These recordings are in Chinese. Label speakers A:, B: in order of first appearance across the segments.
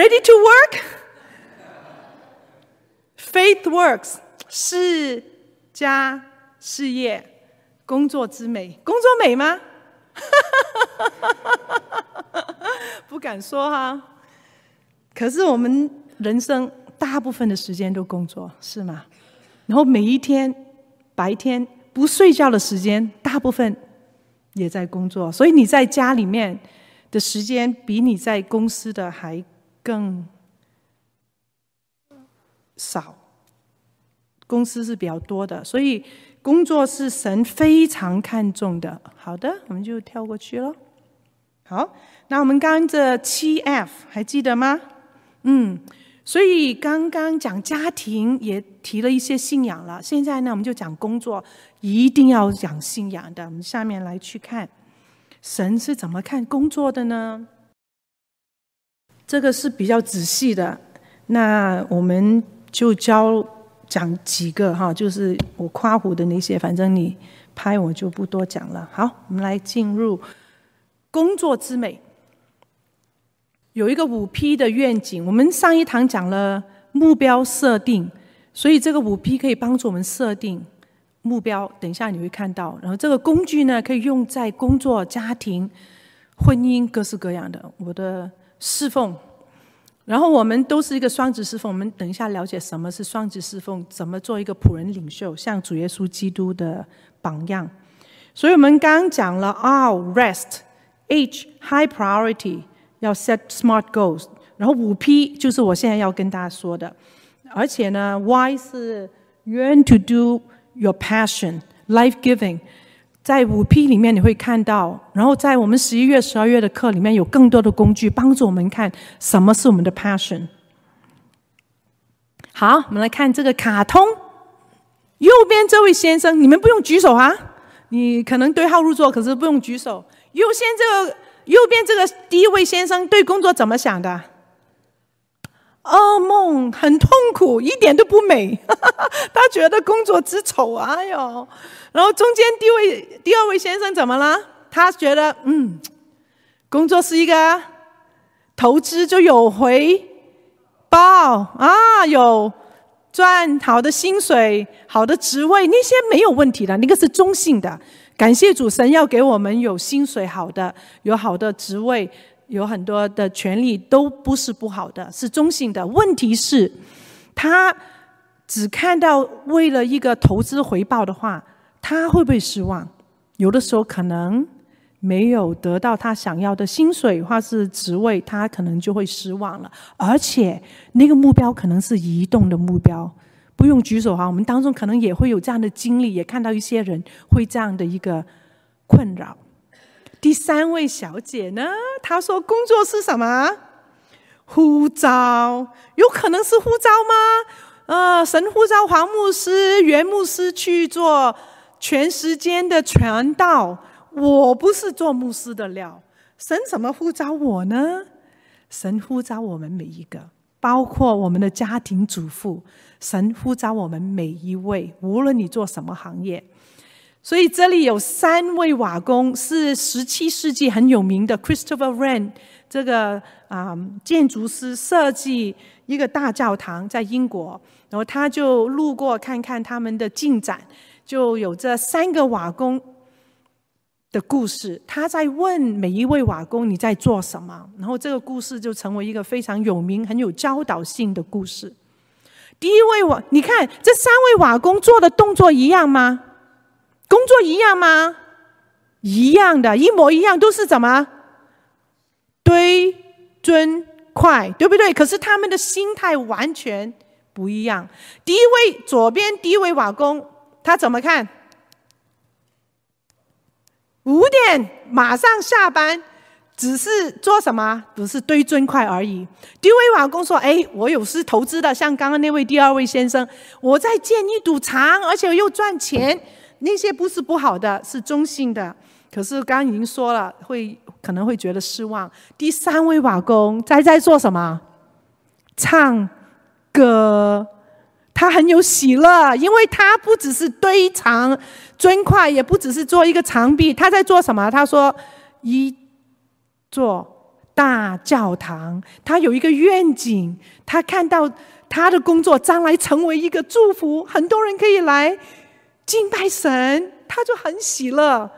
A: ready to work? Faith works，事加事业，工作之美，工作美吗？不敢说哈。可是我们人生大部分的时间都工作，是吗？然后每一天白天不睡觉的时间，大部分也在工作，所以你在家里面的时间比你在公司的还更少。公司是比较多的，所以工作是神非常看重的。好的，我们就跳过去了。好，那我们刚这七 F 还记得吗？嗯，所以刚刚讲家庭也提了一些信仰了。现在呢，我们就讲工作，一定要讲信仰的。我们下面来去看神是怎么看工作的呢？这个是比较仔细的。那我们就教。讲几个哈，就是我夸胡的那些，反正你拍我就不多讲了。好，我们来进入工作之美。有一个五 P 的愿景，我们上一堂讲了目标设定，所以这个五 P 可以帮助我们设定目标。等一下你会看到，然后这个工具呢，可以用在工作、家庭、婚姻各式各样的。我的侍奉。然后我们都是一个双职侍奉，我们等一下了解什么是双职侍奉，怎么做一个仆人领袖，像主耶稣基督的榜样。所以我们刚刚讲了，R rest，H high priority，要 set smart goals。然后五 P 就是我现在要跟大家说的，而且呢，Y 是 yearn to do your passion，life giving。在五 P 里面你会看到，然后在我们十一月、十二月的课里面有更多的工具帮助我们看什么是我们的 passion。好，我们来看这个卡通，右边这位先生，你们不用举手啊，你可能对号入座，可是不用举手。右先这个右边这个第一位先生对工作怎么想的？噩梦，很痛苦，一点都不美。他觉得工作之丑，哎呦。然后中间第一位第二位先生怎么了？他觉得嗯，工作是一个投资，就有回报啊，有赚好的薪水、好的职位，那些没有问题的，那个是中性的。感谢主神要给我们有薪水好的，有好的职位，有很多的权利，都不是不好的，是中性的。问题是，他只看到为了一个投资回报的话。他会不会失望？有的时候可能没有得到他想要的薪水或是职位，他可能就会失望了。而且那个目标可能是移动的目标，不用举手哈。我们当中可能也会有这样的经历，也看到一些人会这样的一个困扰。第三位小姐呢，她说工作是什么？呼召，有可能是呼召吗？呃，神呼召黄牧师、袁牧师去做。全时间的传道，我不是做牧师的料。神怎么呼召我呢？神呼召我们每一个，包括我们的家庭主妇。神呼召我们每一位，无论你做什么行业。所以这里有三位瓦工，是十七世纪很有名的 Christopher Wren 这个啊、嗯、建筑师设计一个大教堂在英国，然后他就路过看看他们的进展。就有这三个瓦工的故事，他在问每一位瓦工，你在做什么？然后这个故事就成为一个非常有名、很有教导性的故事。第一位瓦，你看这三位瓦工做的动作一样吗？工作一样吗？一样的，一模一样，都是怎么堆砖块，对不对？可是他们的心态完全不一样。第一位左边第一位瓦工。他怎么看？五点马上下班，只是做什么？只是堆砖块而已。第一位瓦工说：“哎，我有是投资的，像刚刚那位第二位先生，我在建一堵墙，而且又赚钱。那些不是不好的，是中性的。可是刚刚已经说了，会可能会觉得失望。第三位瓦工在在做什么？唱歌。”他很有喜乐，因为他不只是堆长砖块，也不只是做一个墙壁，他在做什么？他说：“一座大教堂，他有一个愿景，他看到他的工作将来成为一个祝福，很多人可以来敬拜神，他就很喜乐。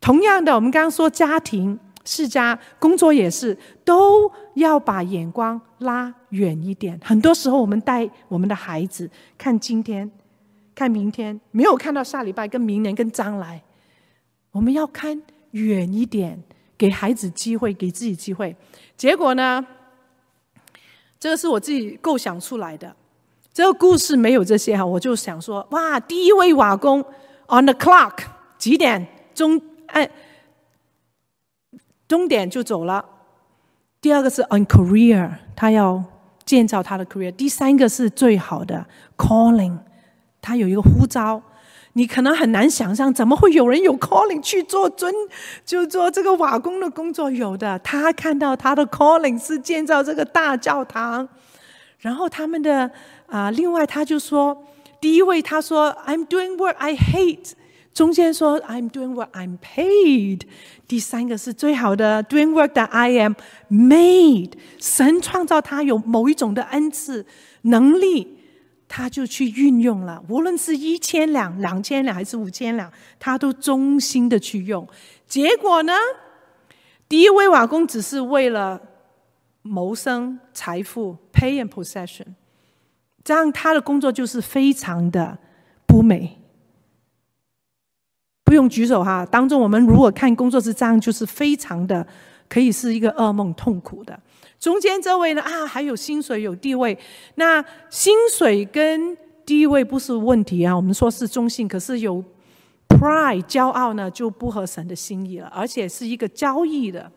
A: 同样的，我们刚刚说家庭。世家工作也是，都要把眼光拉远一点。很多时候，我们带我们的孩子看今天，看明天，没有看到下礼拜、跟明年、跟将来。我们要看远一点，给孩子机会，给自己机会。结果呢？这个是我自己构想出来的。这个故事没有这些哈，我就想说，哇，第一位瓦工 on the clock 几点钟？哎。终点就走了。第二个是 on career，他要建造他的 career。第三个是最好的 calling，他有一个呼召。你可能很难想象，怎么会有人有 calling 去做尊，就做这个瓦工的工作？有的，他看到他的 calling 是建造这个大教堂。然后他们的啊、另外他就说，第一位他说 I'm doing work I hate。中间说 I'm doing what I'm paid，第三个是最好的 doing work that I am made。神创造他有某一种的恩赐能力，他就去运用了。无论是一千两、两千两还是五千两，他都忠心的去用。结果呢，第一位瓦工只是为了谋生、财富、pay and possession，这样他的工作就是非常的不美。不用举手哈，当中我们如果看工作是这样，就是非常的可以是一个噩梦，痛苦的。中间这位呢啊，还有薪水有地位，那薪水跟地位不是问题啊，我们说是中性，可是有 pride 骄傲呢就不合神的心意了，而且是一个交易的，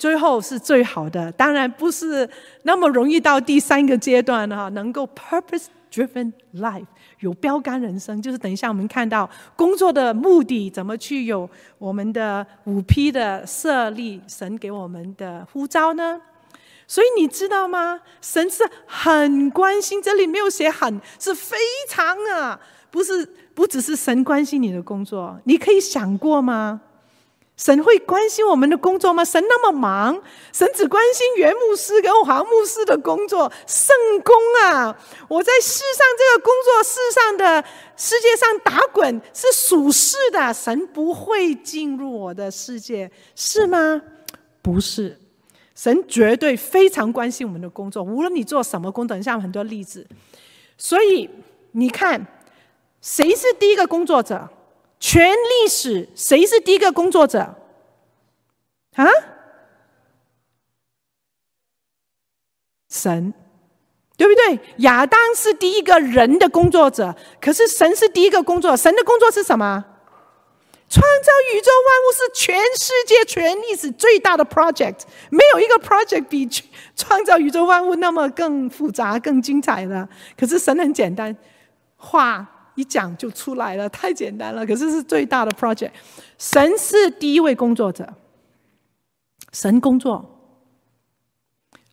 A: 最后是最好的，当然不是那么容易到第三个阶段哈，能够 purpose driven life。有标杆人生，就是等一下我们看到工作的目的怎么去有我们的五 P 的设立，神给我们的呼召呢？所以你知道吗？神是很关心，这里没有写很，是非常啊，不是不只是神关心你的工作，你可以想过吗？神会关心我们的工作吗？神那么忙，神只关心袁牧师跟黄牧师的工作，圣工啊！我在世上这个工作世上的世界上打滚是属世的，神不会进入我的世界，是吗？不是，神绝对非常关心我们的工作，无论你做什么工，等一下很多例子。所以你看，谁是第一个工作者？全历史谁是第一个工作者？啊？神，对不对？亚当是第一个人的工作者，可是神是第一个工作。神的工作是什么？创造宇宙万物是全世界全历史最大的 project，没有一个 project 比创造宇宙万物那么更复杂、更精彩的。可是神很简单，画。一讲就出来了，太简单了。可是是最大的 project。神是第一位工作者，神工作，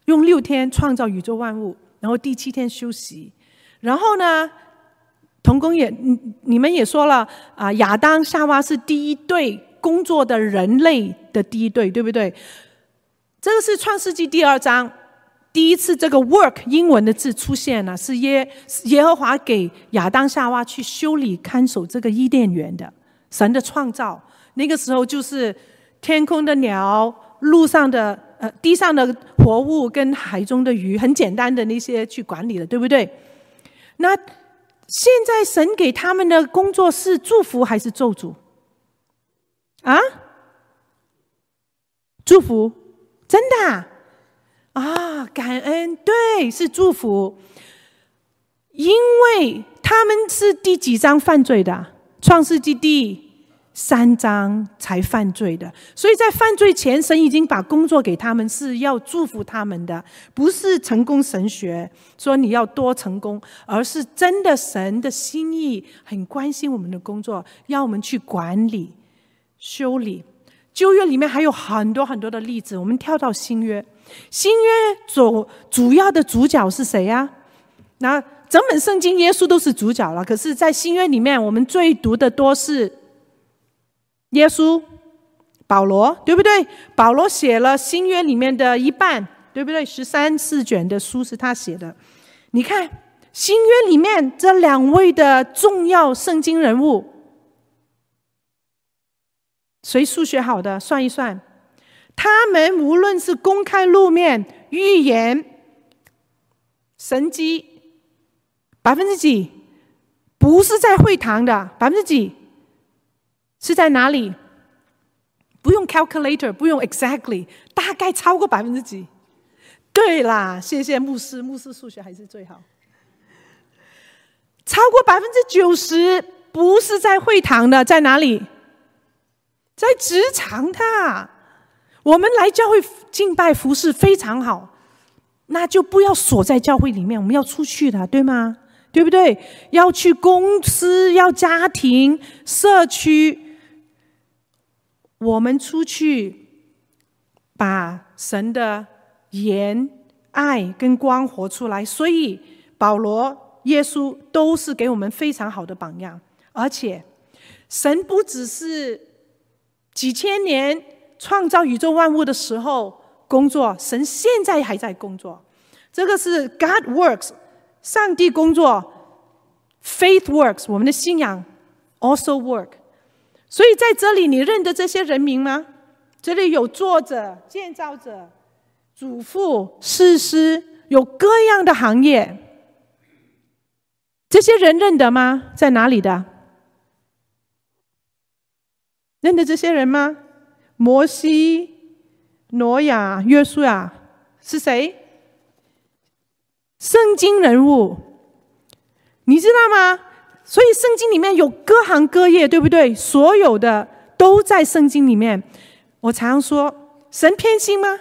A: 用六天创造宇宙万物，然后第七天休息。然后呢，童工也，你你们也说了啊，亚当夏娃是第一对工作的人类的第一对，对不对？这个是创世纪第二章。第一次这个 work 英文的字出现了，是耶耶和华给亚当夏娃去修理看守这个伊甸园的神的创造。那个时候就是天空的鸟、路上的呃地上的活物跟海中的鱼，很简单的那些去管理的，对不对？那现在神给他们的工作是祝福还是咒诅？啊？祝福？真的？啊，感恩，对，是祝福，因为他们是第几章犯罪的？创世纪第三章才犯罪的，所以在犯罪前，神已经把工作给他们，是要祝福他们的，不是成功神学，说你要多成功，而是真的神的心意，很关心我们的工作，要我们去管理、修理。旧约里面还有很多很多的例子，我们跳到新约。新约主主要的主角是谁呀？那整本圣经耶稣都是主角了。可是，在新约里面，我们最读的多是耶稣、保罗，对不对？保罗写了新约里面的一半，对不对？十三四卷的书是他写的。你看新约里面这两位的重要圣经人物，谁数学好的算一算，他们无论是公开露面、预言、神迹，百分之几？不是在会堂的，百分之几？是在哪里？不用 calculator，不用 exactly，大概超过百分之几？对啦，谢谢牧师，牧师数学还是最好。超过百分之九十不是在会堂的，在哪里？在职场的。我们来教会敬拜服侍非常好，那就不要锁在教会里面，我们要出去的，对吗？对不对？要去公司，要家庭、社区。我们出去，把神的言、爱跟光活出来。所以保罗、耶稣都是给我们非常好的榜样。而且，神不只是几千年创造宇宙万物的时候工作，神现在还在工作。这个是 God works，上帝工作；Faith works，我们的信仰 also work。所以在这里，你认得这些人名吗？这里有作者、建造者、主妇、士师，有各样的行业。这些人认得吗？在哪里的？认得这些人吗？摩西、挪亚、约书亚是谁？圣经人物，你知道吗？所以圣经里面有各行各业，对不对？所有的都在圣经里面。我常说，神偏心吗？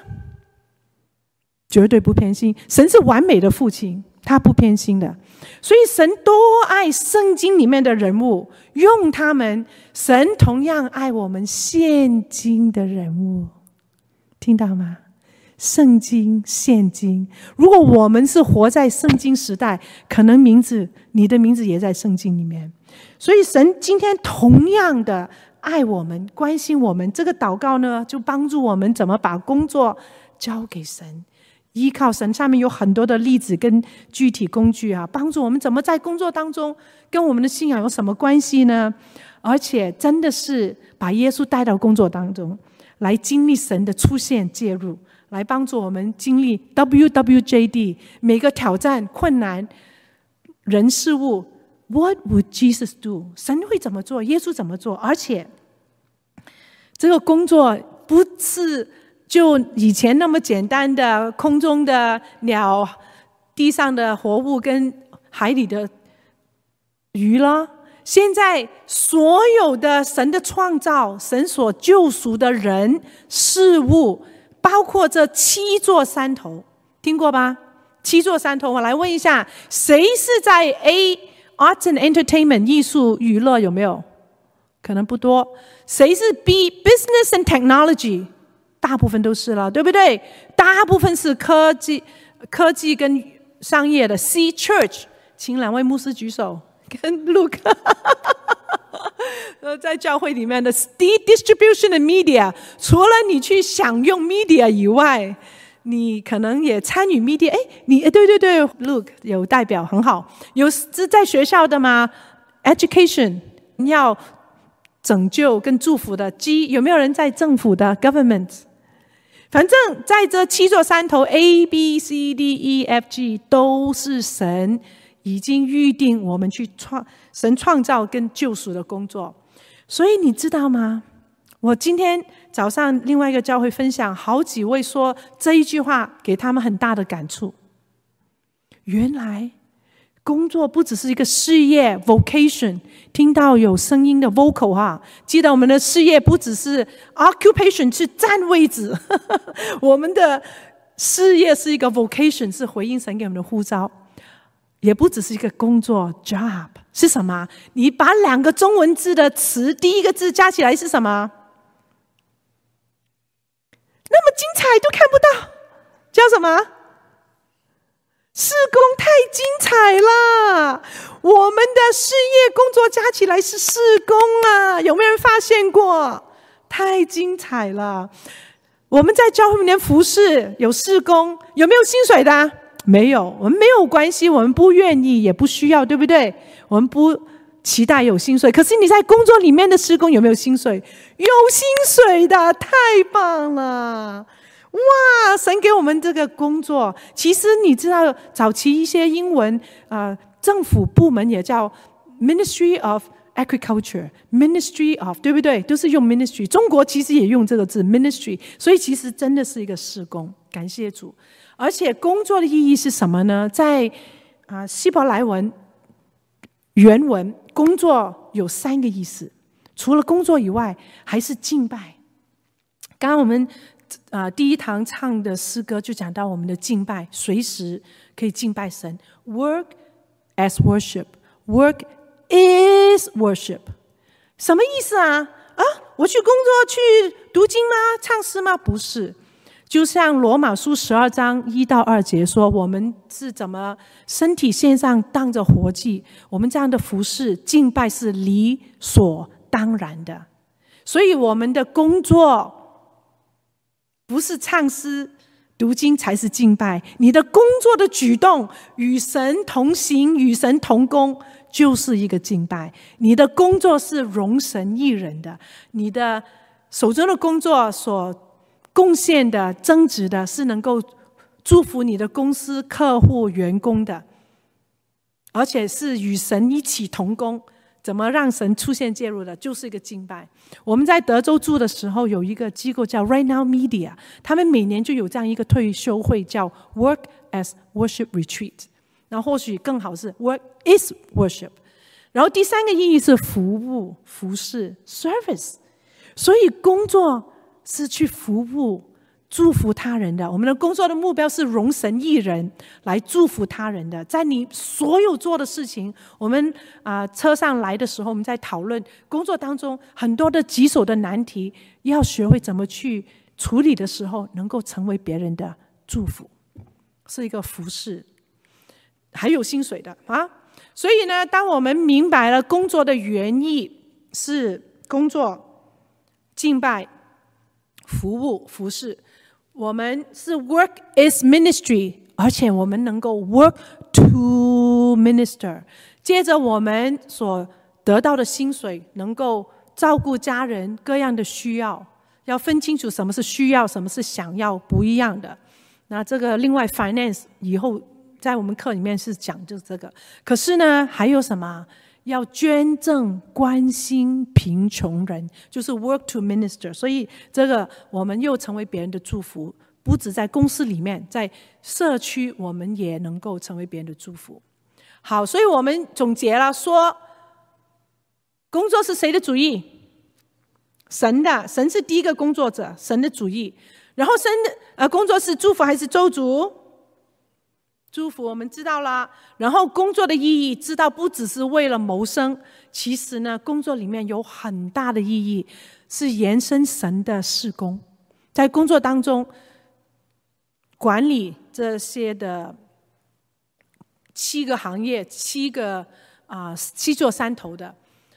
A: 绝对不偏心。神是完美的父亲，他不偏心的。所以神多爱圣经里面的人物，用他们。神同样爱我们现今的人物，听到吗？圣经现今，如果我们是活在圣经时代，可能名字你的名字也在圣经里面。所以神今天同样的爱我们，关心我们。这个祷告呢，就帮助我们怎么把工作交给神，依靠神。下面有很多的例子跟具体工具啊，帮助我们怎么在工作当中跟我们的信仰有什么关系呢？而且真的是把耶稣带到工作当中，来经历神的出现介入。来帮助我们经历 WWJD 每个挑战、困难、人事物。What would Jesus do？神会怎么做？耶稣怎么做？而且这个工作不是就以前那么简单的空中的鸟、地上的活物跟海里的鱼了。现在所有的神的创造、神所救赎的人事物。包括这七座山头，听过吧？七座山头，我来问一下，谁是在 A Arts and Entertainment 艺术娱乐有没有？可能不多。谁是 B Business and Technology？大部分都是了，对不对？大部分是科技、科技跟商业的。C Church，请两位牧师举手，跟 Luke。呃，在教会里面的 D distribution 的 media，除了你去享用 media 以外，你可能也参与 media。哎，你哎，对对对，Look 有代表很好，有是在学校的吗？Education 你要拯救跟祝福的。G 有没有人在政府的 government？反正在这七座山头 A B C D E F G 都是神已经预定我们去创。神创造跟救赎的工作，所以你知道吗？我今天早上另外一个教会分享，好几位说这一句话给他们很大的感触。原来工作不只是一个事业 （vocation），听到有声音的 vocal 哈，记得我们的事业不只是 occupation 去占位置，我们的事业是一个 vocation，是回应神给我们的呼召。也不只是一个工作 job 是什么？你把两个中文字的词第一个字加起来是什么？那么精彩都看不到，叫什么？事工太精彩了！我们的事业工作加起来是事工啊！有没有人发现过？太精彩了！我们在教会里面服侍，有事工，有没有薪水的？没有，我们没有关系，我们不愿意，也不需要，对不对？我们不期待有薪水。可是你在工作里面的事工有没有薪水？有薪水的，太棒了！哇，神给我们这个工作，其实你知道，早期一些英文啊、呃，政府部门也叫 Ministry of Agriculture，Ministry of，对不对？都是用 Ministry。中国其实也用这个字 Ministry，所以其实真的是一个事工。感谢主。而且工作的意义是什么呢？在啊希伯来文原文，工作有三个意思。除了工作以外，还是敬拜。刚刚我们啊第一堂唱的诗歌就讲到我们的敬拜，随时可以敬拜神。Work as worship, work is worship。什么意思啊？啊，我去工作去读经吗？唱诗吗？不是。就像罗马书十二章一到二节说，我们是怎么身体献上当着活祭，我们这样的服侍敬拜是理所当然的。所以我们的工作不是唱诗读经才是敬拜，你的工作的举动与神同行，与神同工，就是一个敬拜。你的工作是容神益人的，你的手中的工作所。贡献的、增值的，是能够祝福你的公司、客户、员工的，而且是与神一起同工。怎么让神出现介入的，就是一个敬拜。我们在德州住的时候，有一个机构叫 Right Now Media，他们每年就有这样一个退休会，叫 Work as Worship Retreat。然后或许更好是 Work is Worship。然后第三个意义是服务、服侍 Service。所以工作。是去服务、祝福他人的。我们的工作的目标是荣神益人，来祝福他人的。在你所有做的事情，我们啊车上来的时候，我们在讨论工作当中很多的棘手的难题，要学会怎么去处理的时候，能够成为别人的祝福，是一个服侍，还有薪水的啊。所以呢，当我们明白了工作的原意是工作、敬拜。服务服侍，我们是 work is ministry，而且我们能够 work to minister。接着我们所得到的薪水，能够照顾家人各样的需要，要分清楚什么是需要，什么是想要，不一样的。那这个另外 finance 以后在我们课里面是讲就是这个。可是呢，还有什么？要捐赠、关心贫穷人，就是 work to minister。所以这个我们又成为别人的祝福，不止在公司里面，在社区我们也能够成为别人的祝福。好，所以我们总结了说，工作是谁的主意？神的，神是第一个工作者，神的主意。然后神的呃工作是祝福还是咒诅？舒服我们知道了，然后工作的意义知道不只是为了谋生，其实呢，工作里面有很大的意义，是延伸神的事工，在工作当中管理这些的七个行业，七个啊、七座山头的。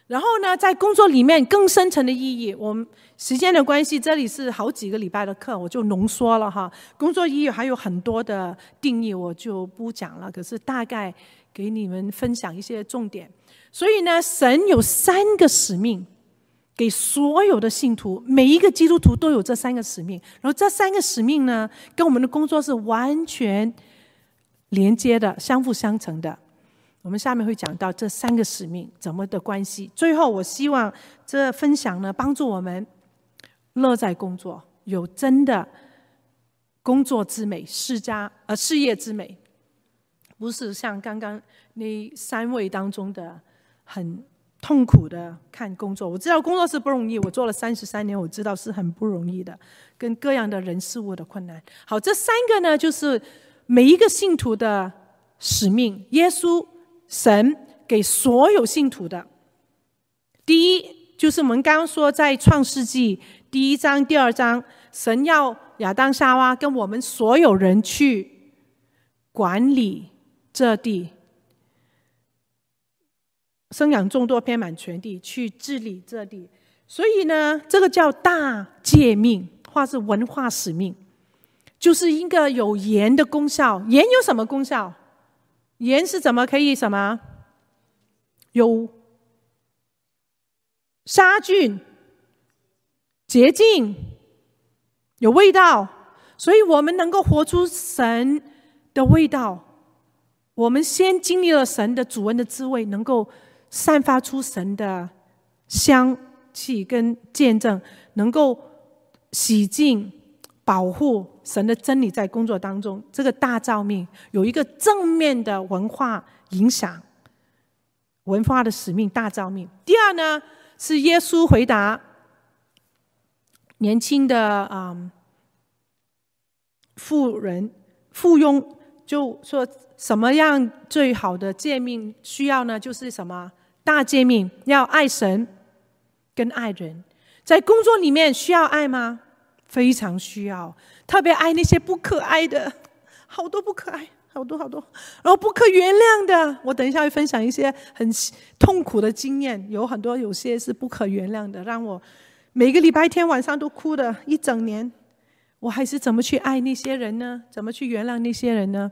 A: 然后呢，在工作里面更深层的意义，我们时间的关系，这里是好几个礼拜的课，我就浓缩了哈。工作意义还有很多的定义，我就不讲了。可是大概给你们分享一些重点。所以呢，神有三个使命给所有的信徒，每一个基督徒都有这三个使命。然后这三个使命呢，跟我们的工作是完全连接的，相辅相成的。我们下面会讲到这三个使命怎么的关系。最后，我希望这分享呢，帮助我们乐在工作，有真的工作之美，事家呃事业之美，不是像刚刚那三位当中的很痛苦的看工作。我知道工作是不容易，我做了三十三年，我知道是很不容易的，跟各样的人事物的困难。好，这三个呢，就是每一个信徒的使命。耶稣。神给所有信徒的，第一就是我们刚刚说在创世纪第一章、第二章，神要亚当、夏娃跟我们所有人去管理这地，生养众多，遍满全地，去治理这地。所以呢，这个叫大诫命，或是文化使命，就是一个有盐的功效。盐有什么功效？盐是怎么可以什么？有杀菌、洁净、有味道，所以我们能够活出神的味道。我们先经历了神的主恩的滋味，能够散发出神的香气跟见证，能够洗净、保护神的真理在工作当中。这个大造命有一个正面的文化影响，文化的使命大造命。第二呢，是耶稣回答年轻的嗯富人附庸，就说。什么样最好的诫命需要呢？就是什么大诫命，要爱神跟爱人。在工作里面需要爱吗？非常需要，特别爱那些不可爱的，好多不可爱，好多好多，然后不可原谅的。我等一下会分享一些很痛苦的经验，有很多有些是不可原谅的，让我每个礼拜天晚上都哭的一整年。我还是怎么去爱那些人呢？怎么去原谅那些人呢？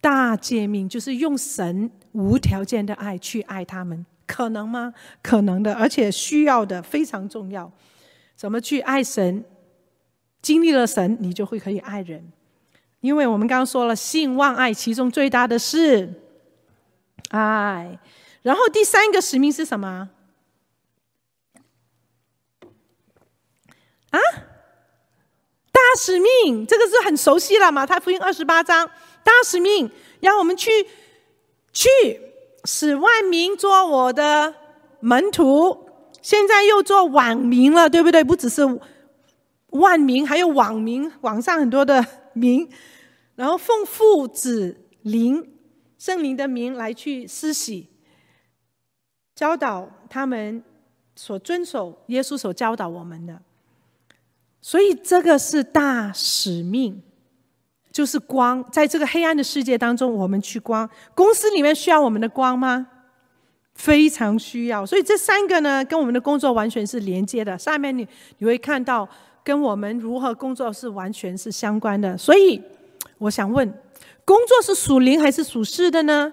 A: 大诫命就是用神无条件的爱去爱他们，可能吗？可能的，而且需要的，非常重要。怎么去爱神？经历了神，你就会可以爱人。因为我们刚刚说了，性望爱，其中最大的是爱。然后第三个使命是什么？啊？大使命，这个是很熟悉了，马太福音二十八章。大使命，让我们去去使万民做我的门徒。现在又做网民了，对不对？不只是万民，还有网民，网上很多的民。然后奉父子灵圣灵的名来去施洗，教导他们所遵守耶稣所教导我们的。所以这个是大使命。就是光，在这个黑暗的世界当中，我们去光。公司里面需要我们的光吗？非常需要。所以这三个呢，跟我们的工作完全是连接的。下面你你会看到，跟我们如何工作是完全是相关的。所以我想问，工作是属灵还是属世的呢？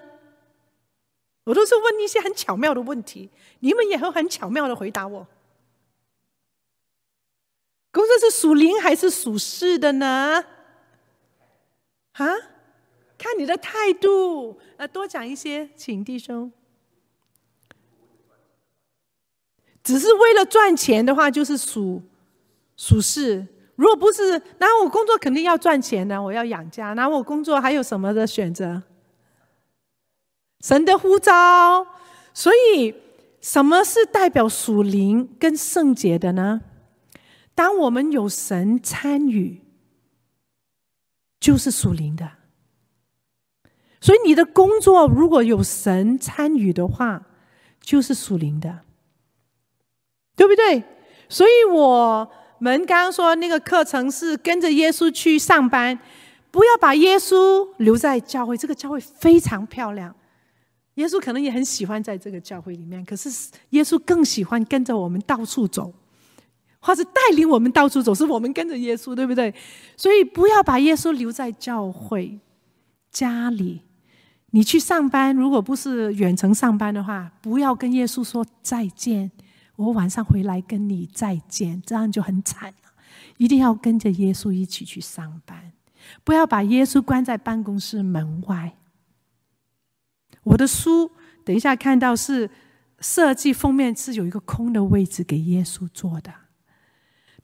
A: 我都是问一些很巧妙的问题，你们也会很巧妙的回答我。工作是属灵还是属世的呢？啊，看你的态度，呃，多讲一些，请弟兄。只是为了赚钱的话，就是属属是；如果不是，那我工作肯定要赚钱的，我要养家。那我工作还有什么的选择？神的呼召。所以，什么是代表属灵跟圣洁的呢？当我们有神参与。就是属灵的，所以你的工作如果有神参与的话，就是属灵的，对不对？所以我们刚刚说那个课程是跟着耶稣去上班，不要把耶稣留在教会。这个教会非常漂亮，耶稣可能也很喜欢在这个教会里面，可是耶稣更喜欢跟着我们到处走。或者带领我们到处走，是我们跟着耶稣，对不对？所以不要把耶稣留在教会、家里。你去上班，如果不是远程上班的话，不要跟耶稣说再见。我晚上回来跟你再见，这样就很惨了。一定要跟着耶稣一起去上班，不要把耶稣关在办公室门外。我的书等一下看到是设计封面是有一个空的位置给耶稣坐的。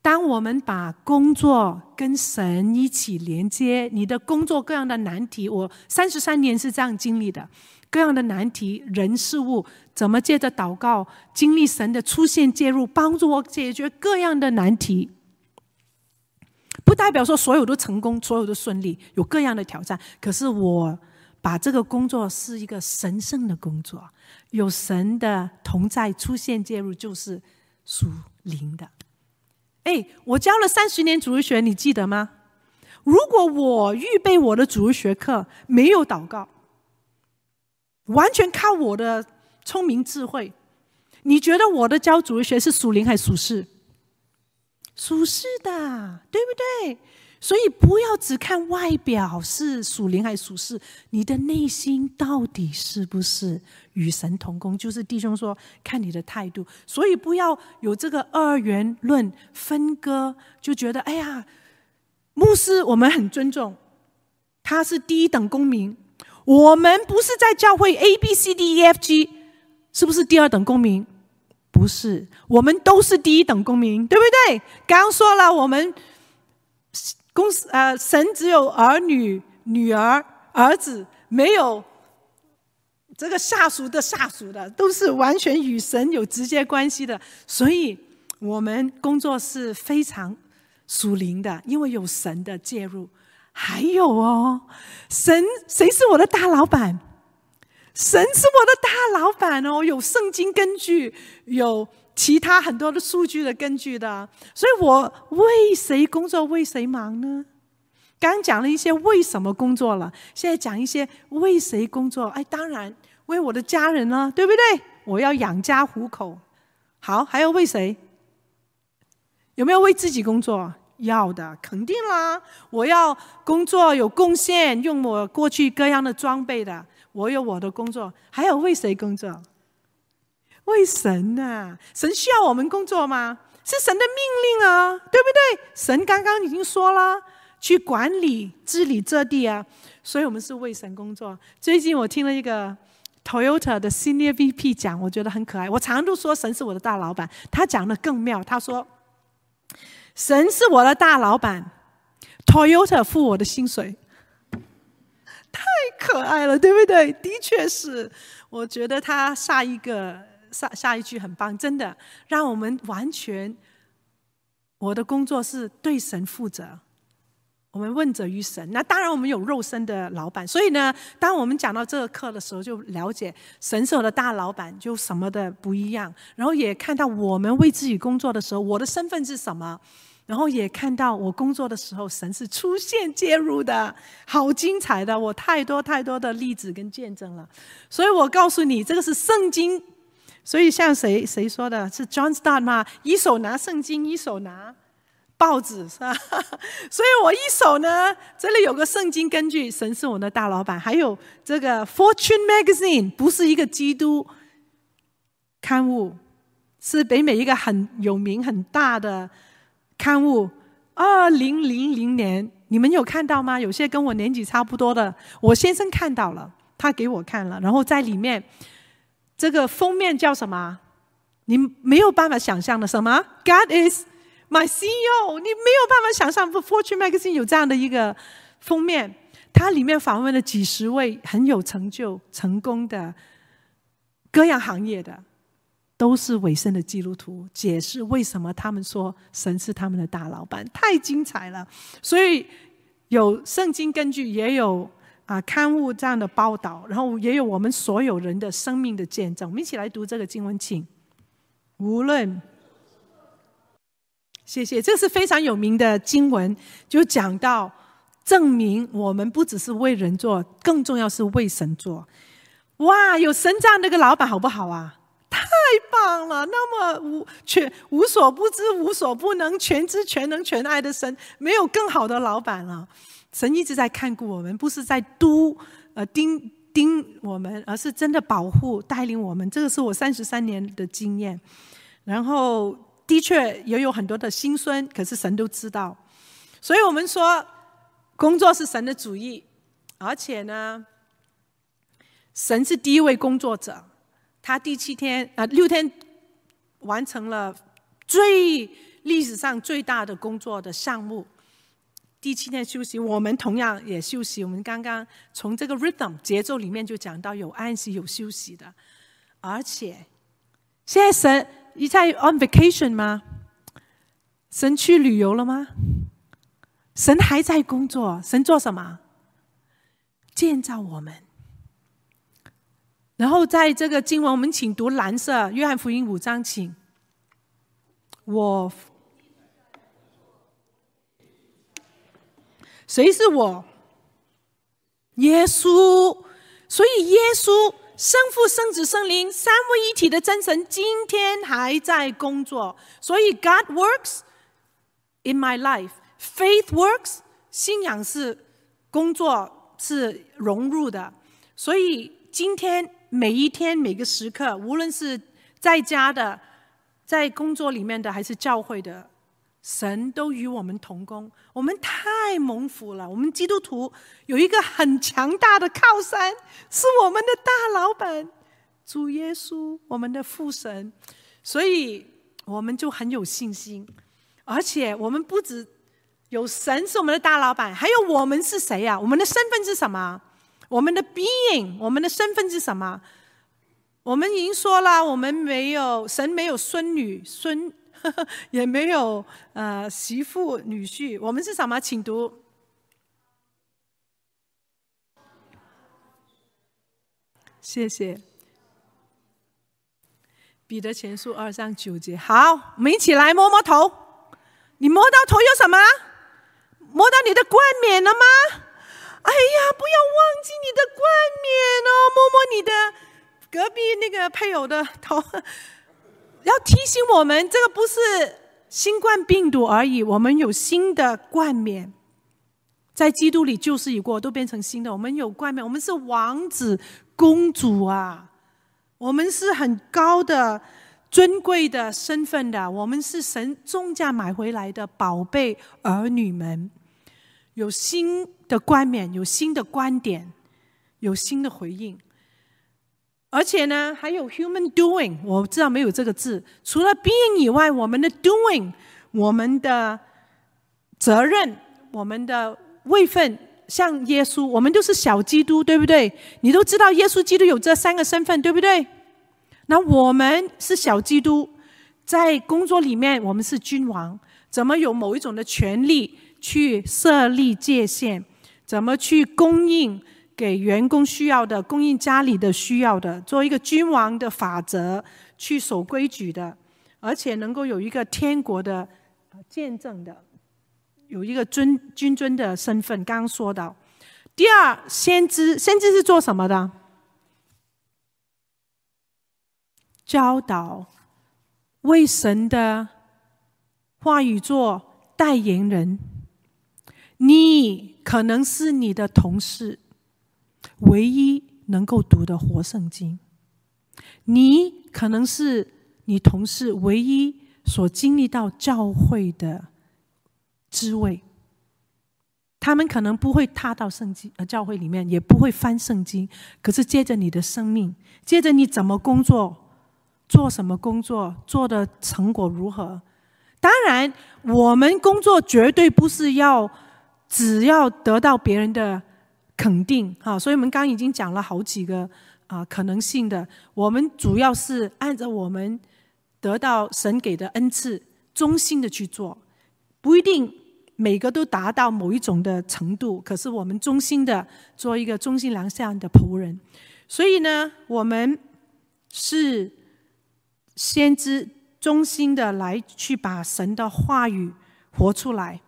A: 当我们把工作跟神一起连接，你的工作各样的难题，我三十三年是这样经历的。各样的难题、人事物，怎么借着祷告经历神的出现介入，帮助我解决各样的难题。不代表说所有都成功，所有都顺利，有各样的挑战。可是我把这个工作是一个神圣的工作，有神的同在出现介入，就是属灵的。哎，我教了三十年主日学，你记得吗？如果我预备我的主日学课没有祷告，完全靠我的聪明智慧，你觉得我的教主日学是属灵还是属世？属世的，对不对？所以不要只看外表是属灵还是属世，你的内心到底是不是与神同工？就是弟兄说，看你的态度。所以不要有这个二元论分割，就觉得哎呀，牧师我们很尊重，他是第一等公民，我们不是在教会 A B C D E F G，是不是第二等公民？不是，我们都是第一等公民，对不对？刚说了，我们。公司呃，神只有儿女、女儿、儿子，没有这个下属的下属的，都是完全与神有直接关系的。所以，我们工作是非常属灵的，因为有神的介入。还有哦，神谁是我的大老板？神是我的大老板哦，有圣经根据，有。其他很多的数据的根据的，所以我为谁工作为谁忙呢？刚讲了一些为什么工作了，现在讲一些为谁工作。哎，当然为我的家人呢，对不对？我要养家糊口。好，还要为谁？有没有为自己工作？要的，肯定啦。我要工作有贡献，用我过去各样的装备的，我有我的工作。还有为谁工作？为神呐、神需要我们工作吗？是神的命令啊，对不对？神刚刚已经说了，去管理治理这地啊，所以我们是为神工作。最近我听了一个 Toyota 的 Senior VP 讲，我觉得很可爱。我常常都说神是我的大老板，他讲的更妙。他说，神是我的大老板，Toyota 付我的薪水，太可爱了，对不对？的确是，我觉得他下一个。下下一句很棒，真的让我们完全，我的工作是对神负责，我们问责于神。那当然，我们有肉身的老板，所以呢，当我们讲到这个课的时候，就了解神是我的大老板，就什么的不一样。然后也看到我们为自己工作的时候，我的身份是什么。然后也看到我工作的时候，神是出现介入的，好精彩的，我太多太多的例子跟见证了。所以我告诉你，这个是圣经。所以像谁谁说的是 John Stott 吗？一手拿圣经，一手拿报纸，是吧？所以我一手呢，这里有个圣经根据，神是我的大老板。还有这个 Fortune Magazine 不是一个基督刊物，是北美一个很有名很大的刊物。二零零零年，你们有看到吗？有些跟我年纪差不多的，我先生看到了，他给我看了，然后在里面。这个封面叫什么？你没有办法想象的什么？God is my CEO。你没有办法想象，Fortune Magazine 有这样的一个封面。它里面访问了几十位很有成就、成功的各样行业的，都是委身的基督徒，解释为什么他们说神是他们的大老板，太精彩了。所以有圣经根据，也有。啊，刊物这样的报道，然后也有我们所有人的生命的见证。我们一起来读这个经文，请。无论，谢谢，这是非常有名的经文，就讲到证明我们不只是为人做，更重要是为神做。哇，有神这样的一个老板，好不好啊？太棒了！那么无全无所不知、无所不能、全知全能全爱的神，没有更好的老板了。神一直在看顾我们，不是在督呃盯盯我们，而是真的保护带领我们。这个是我三十三年的经验。然后的确也有很多的辛酸，可是神都知道。所以我们说，工作是神的主意，而且呢，神是第一位工作者。他第七天啊、六天完成了最历史上最大的工作的项目。第七天休息，我们同样也休息。我们刚刚从这个 rhythm 节奏里面就讲到有安息有休息的，而且现在神你在 on vacation 吗？神去旅游了吗？神还在工作，神做什么？建造我们。然后在这个经文，我们请读蓝色，约翰福音五章，请我。谁是我？耶稣。所以耶稣圣父、圣子、圣灵三位一体的真神今天还在工作，所以 God works in my life, faith works，信仰是工作是融入的，所以今天每一天每个时刻，无论是在家的、在工作里面的，还是教会的。神都与我们同工，我们太蒙福了。我们基督徒有一个很强大的靠山，是我们的大老板主耶稣，我们的父神，所以我们就很有信心。而且我们不止有神是我们的大老板，还有我们是谁呀？我们的身份是什么？我们的 being，我们的身份是什么？我们已经说了，我们没有神，没有孙女孙。也没有呃媳妇女婿，我们是什么？请读。谢谢。彼得前书二章九节，好，我们一起来摸摸头。你摸到头有什么？摸到你的冠冕了吗？哎呀，不要忘记你的冠冕哦，摸摸你的隔壁那个配偶的头。要提醒我们，这个不是新冠病毒而已。我们有新的冠冕，在基督里旧事已过，都变成新的。我们有冠冕，我们是王子公主啊！我们是很高的、尊贵的身份的。我们是神重价买回来的宝贝儿女们，有新的冠冕，有新的观点，有新的回应。而且呢，还有 human doing，我知道没有这个字。除了 being 以外，我们的 doing，我们的责任，我们的位分，像耶稣，我们都是小基督，对不对？你都知道耶稣基督有这三个身份，对不对？那我们是小基督，在工作里面，我们是君王，怎么有某一种的权利去设立界限？怎么去供应？给员工需要的，供应家里的需要的，做一个君王的法则，去守规矩的，而且能够有一个天国的见证的，有一个尊君尊的身份。刚刚说到，第二，先知，先知是做什么的？教导，为神的话语做代言人。你可能是你的同事。唯一能够读的活圣经，你可能是你同事唯一所经历到教会的滋味。他们可能不会踏到圣经呃教会里面，也不会翻圣经，可是借着你的生命，借着你怎么工作，做什么工作，做的成果如何？当然，我们工作绝对不是要只要得到别人的。肯定哈，所以我们刚刚已经讲了好几个啊可能性的。我们主要是按照我们得到神给的恩赐，忠心的去做，不一定每个都达到某一种的程度。可是我们忠心的做一个忠心良善的仆人。所以呢，我们是先知忠心的来去把神的话语活出来，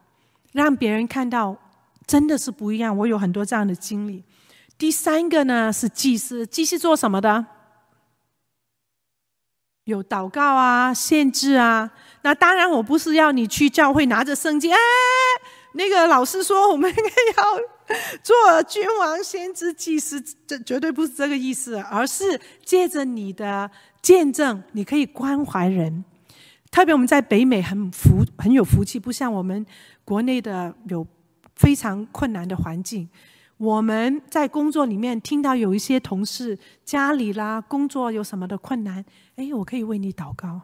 A: 让别人看到。真的是不一样，我有很多这样的经历。第三个呢是祭司，祭司做什么的？有祷告啊，献祭啊。那当然，我不是要你去教会拿着圣经，哎，那个老师说我们应该要做君王、先知、祭司，这绝对不是这个意思，而是借着你的见证，你可以关怀人。特别我们在北美很福，很有福气，不像我们国内的有。非常困难的环境，我们在工作里面听到有一些同事家里啦工作有什么的困难，哎，我可以为你祷告。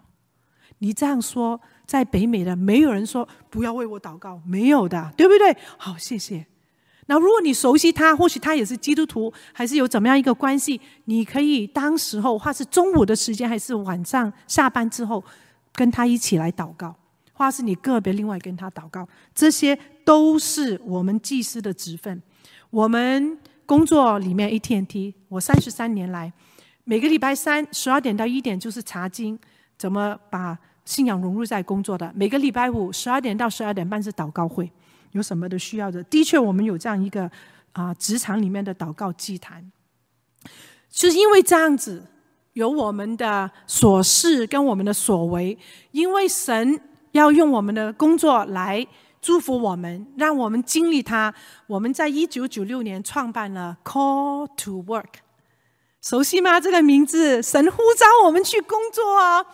A: 你这样说，在北美的没有人说不要为我祷告，没有的，对不对？好，谢谢。那如果你熟悉他，或许他也是基督徒，还是有怎么样一个关系，你可以当时候，或是中午的时间，还是晚上下班之后，跟他一起来祷告。或是你个别另外跟他祷告，这些都是我们祭司的职分。我们工作里面 AT&T，我三十三年来，每个礼拜三十二点到一点就是查经，怎么把信仰融入在工作的。每个礼拜五十二点到十二点半是祷告会，有什么的需要的，的确我们有这样一个啊职场里面的祷告祭坛。就是因为这样子，有我们的所事跟我们的所为，因为神要用我们的工作来祝福我们，让我们经历它。我们在一九九六年创办了 Call to Work，熟悉吗？这个名字，神呼召我们去工作啊。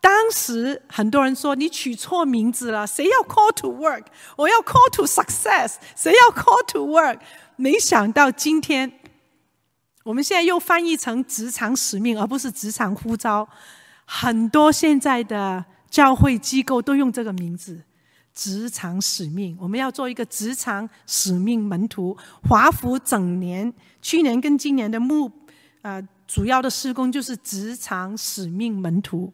A: 当时很多人说你取错名字了，谁要 Call to Work？我要 Call to Success，谁要 Call to Work？没想到今天。我们现在又翻译成职场使命，而不是职场呼召。很多现在的教会机构都用这个名字“职场使命”。我们要做一个职场使命门徒。华府整年去年跟今年的目、呃，主要的施工就是职场使命门徒。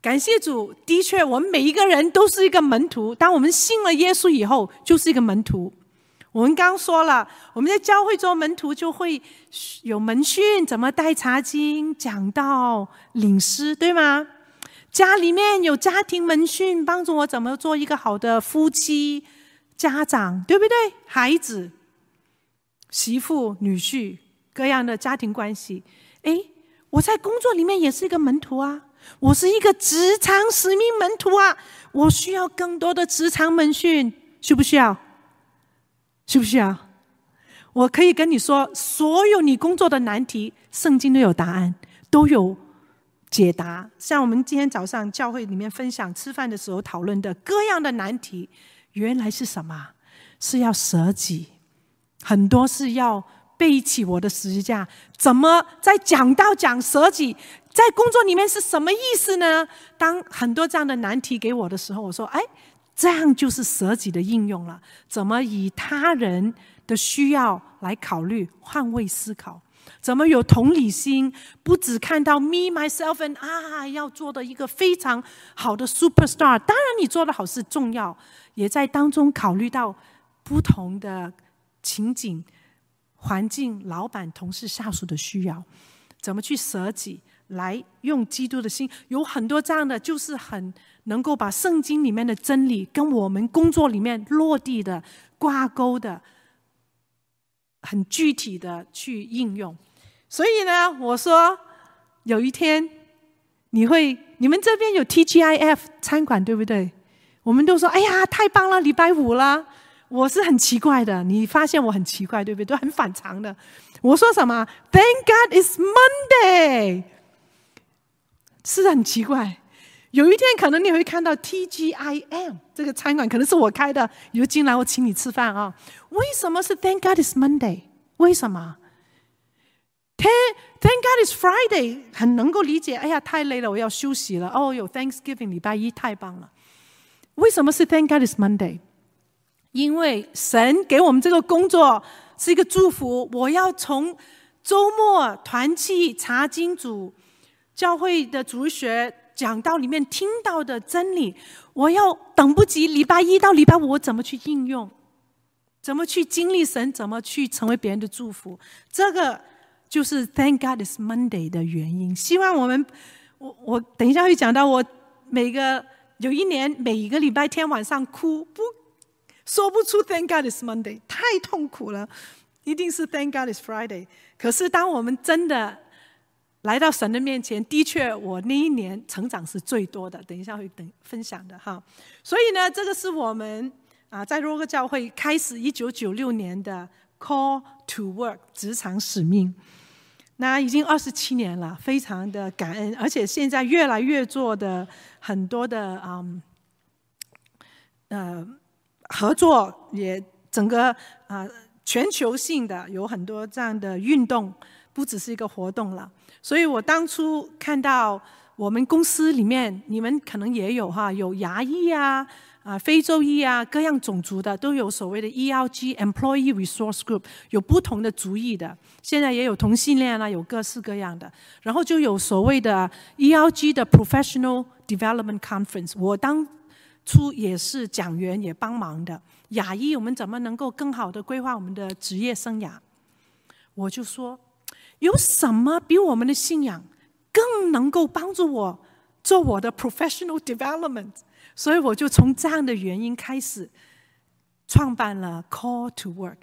A: 感谢主，的确，我们每一个人都是一个门徒。当我们信了耶稣以后，就是一个门徒。我们刚说了，我们在教会做门徒就会有门训，怎么带查经、讲道、领诗，对吗？家里面有家庭门训，帮助我怎么做一个好的夫妻、家长，对不对？孩子、媳妇、女婿，各样的家庭关系。哎，我在工作里面也是一个门徒啊，我是一个职场使命门徒啊，我需要更多的职场门训，需不需要？需不需要？我可以跟你说，所有你工作的难题，圣经都有答案，都有解答。像我们今天早上教会里面分享吃饭的时候讨论的各样的难题，原来是什么？是要舍己，很多是要背起我的十字架。怎么在讲到讲舍己，在工作里面是什么意思呢？当很多这样的难题给我的时候，我说：哎。这样就是舍己的应用了。怎么以他人的需要来考虑，换位思考？怎么有同理心？不只看到 me myself and I 要做的一个非常好的 superstar。当然，你做的好是重要，也在当中考虑到不同的情景、环境、老板、同事、下属的需要，怎么去舍己？来用基督的心，有很多这样的，就是很能够把圣经里面的真理跟我们工作里面落地的挂钩的，很具体的去应用。所以呢，我说有一天你会，你们这边有 TGIF 餐馆对不对？我们都说哎呀，太棒了，礼拜五了。我是很奇怪的，你发现我很奇怪对不对？都很反常的。我说什么？Thank God it's Monday。是很奇怪，有一天可能你会看到 TGIM 这个餐馆，可能是我开的，你就进来我请你吃饭啊。为什么是 Thank God it's Monday？为什么 Thank Thank God is Friday 很能够理解。哎呀，太累了，我要休息了。哦，有 Thanksgiving 礼拜一太棒了。为什么是 Thank God is Monday？因为神给我们这个工作是一个祝福。我要从周末团契查经组。教会的主学讲道里面听到的真理，我要等不及礼拜一到礼拜五，我怎么去应用？怎么去经历神？怎么去成为别人的祝福？这个就是 Thank God it's Monday 的原因。希望我们，我我等一下会讲到，我每个有一年每一个礼拜天晚上哭，不说不出 Thank God it's Monday，太痛苦了。一定是 Thank God it's Friday。可是当我们真的。来到神的面前，的确，我那一年成长是最多的。等一下会等分享的哈。所以呢，这个是我们啊，在若格教会开始一九九六年的 Call to Work 职场使命。那已经二十七年了，非常的感恩，而且现在越来越做的很多的嗯呃合作，也整个啊全球性的有很多这样的运动，不只是一个活动了。所以我当初看到我们公司里面，你们可能也有哈，有牙医啊，啊非洲裔啊，各样种族的都有所谓的 ELG（Employee Resource Group），有不同的族裔的。现在也有同性恋啊，有各式各样的。然后就有所谓的 ELG 的 Professional Development Conference，我当初也是讲员，也帮忙的。亚裔我们怎么能够更好的规划我们的职业生涯？我就说。有什么比我们的信仰更能够帮助我做我的 professional development？所以我就从这样的原因开始创办了 Call to Work。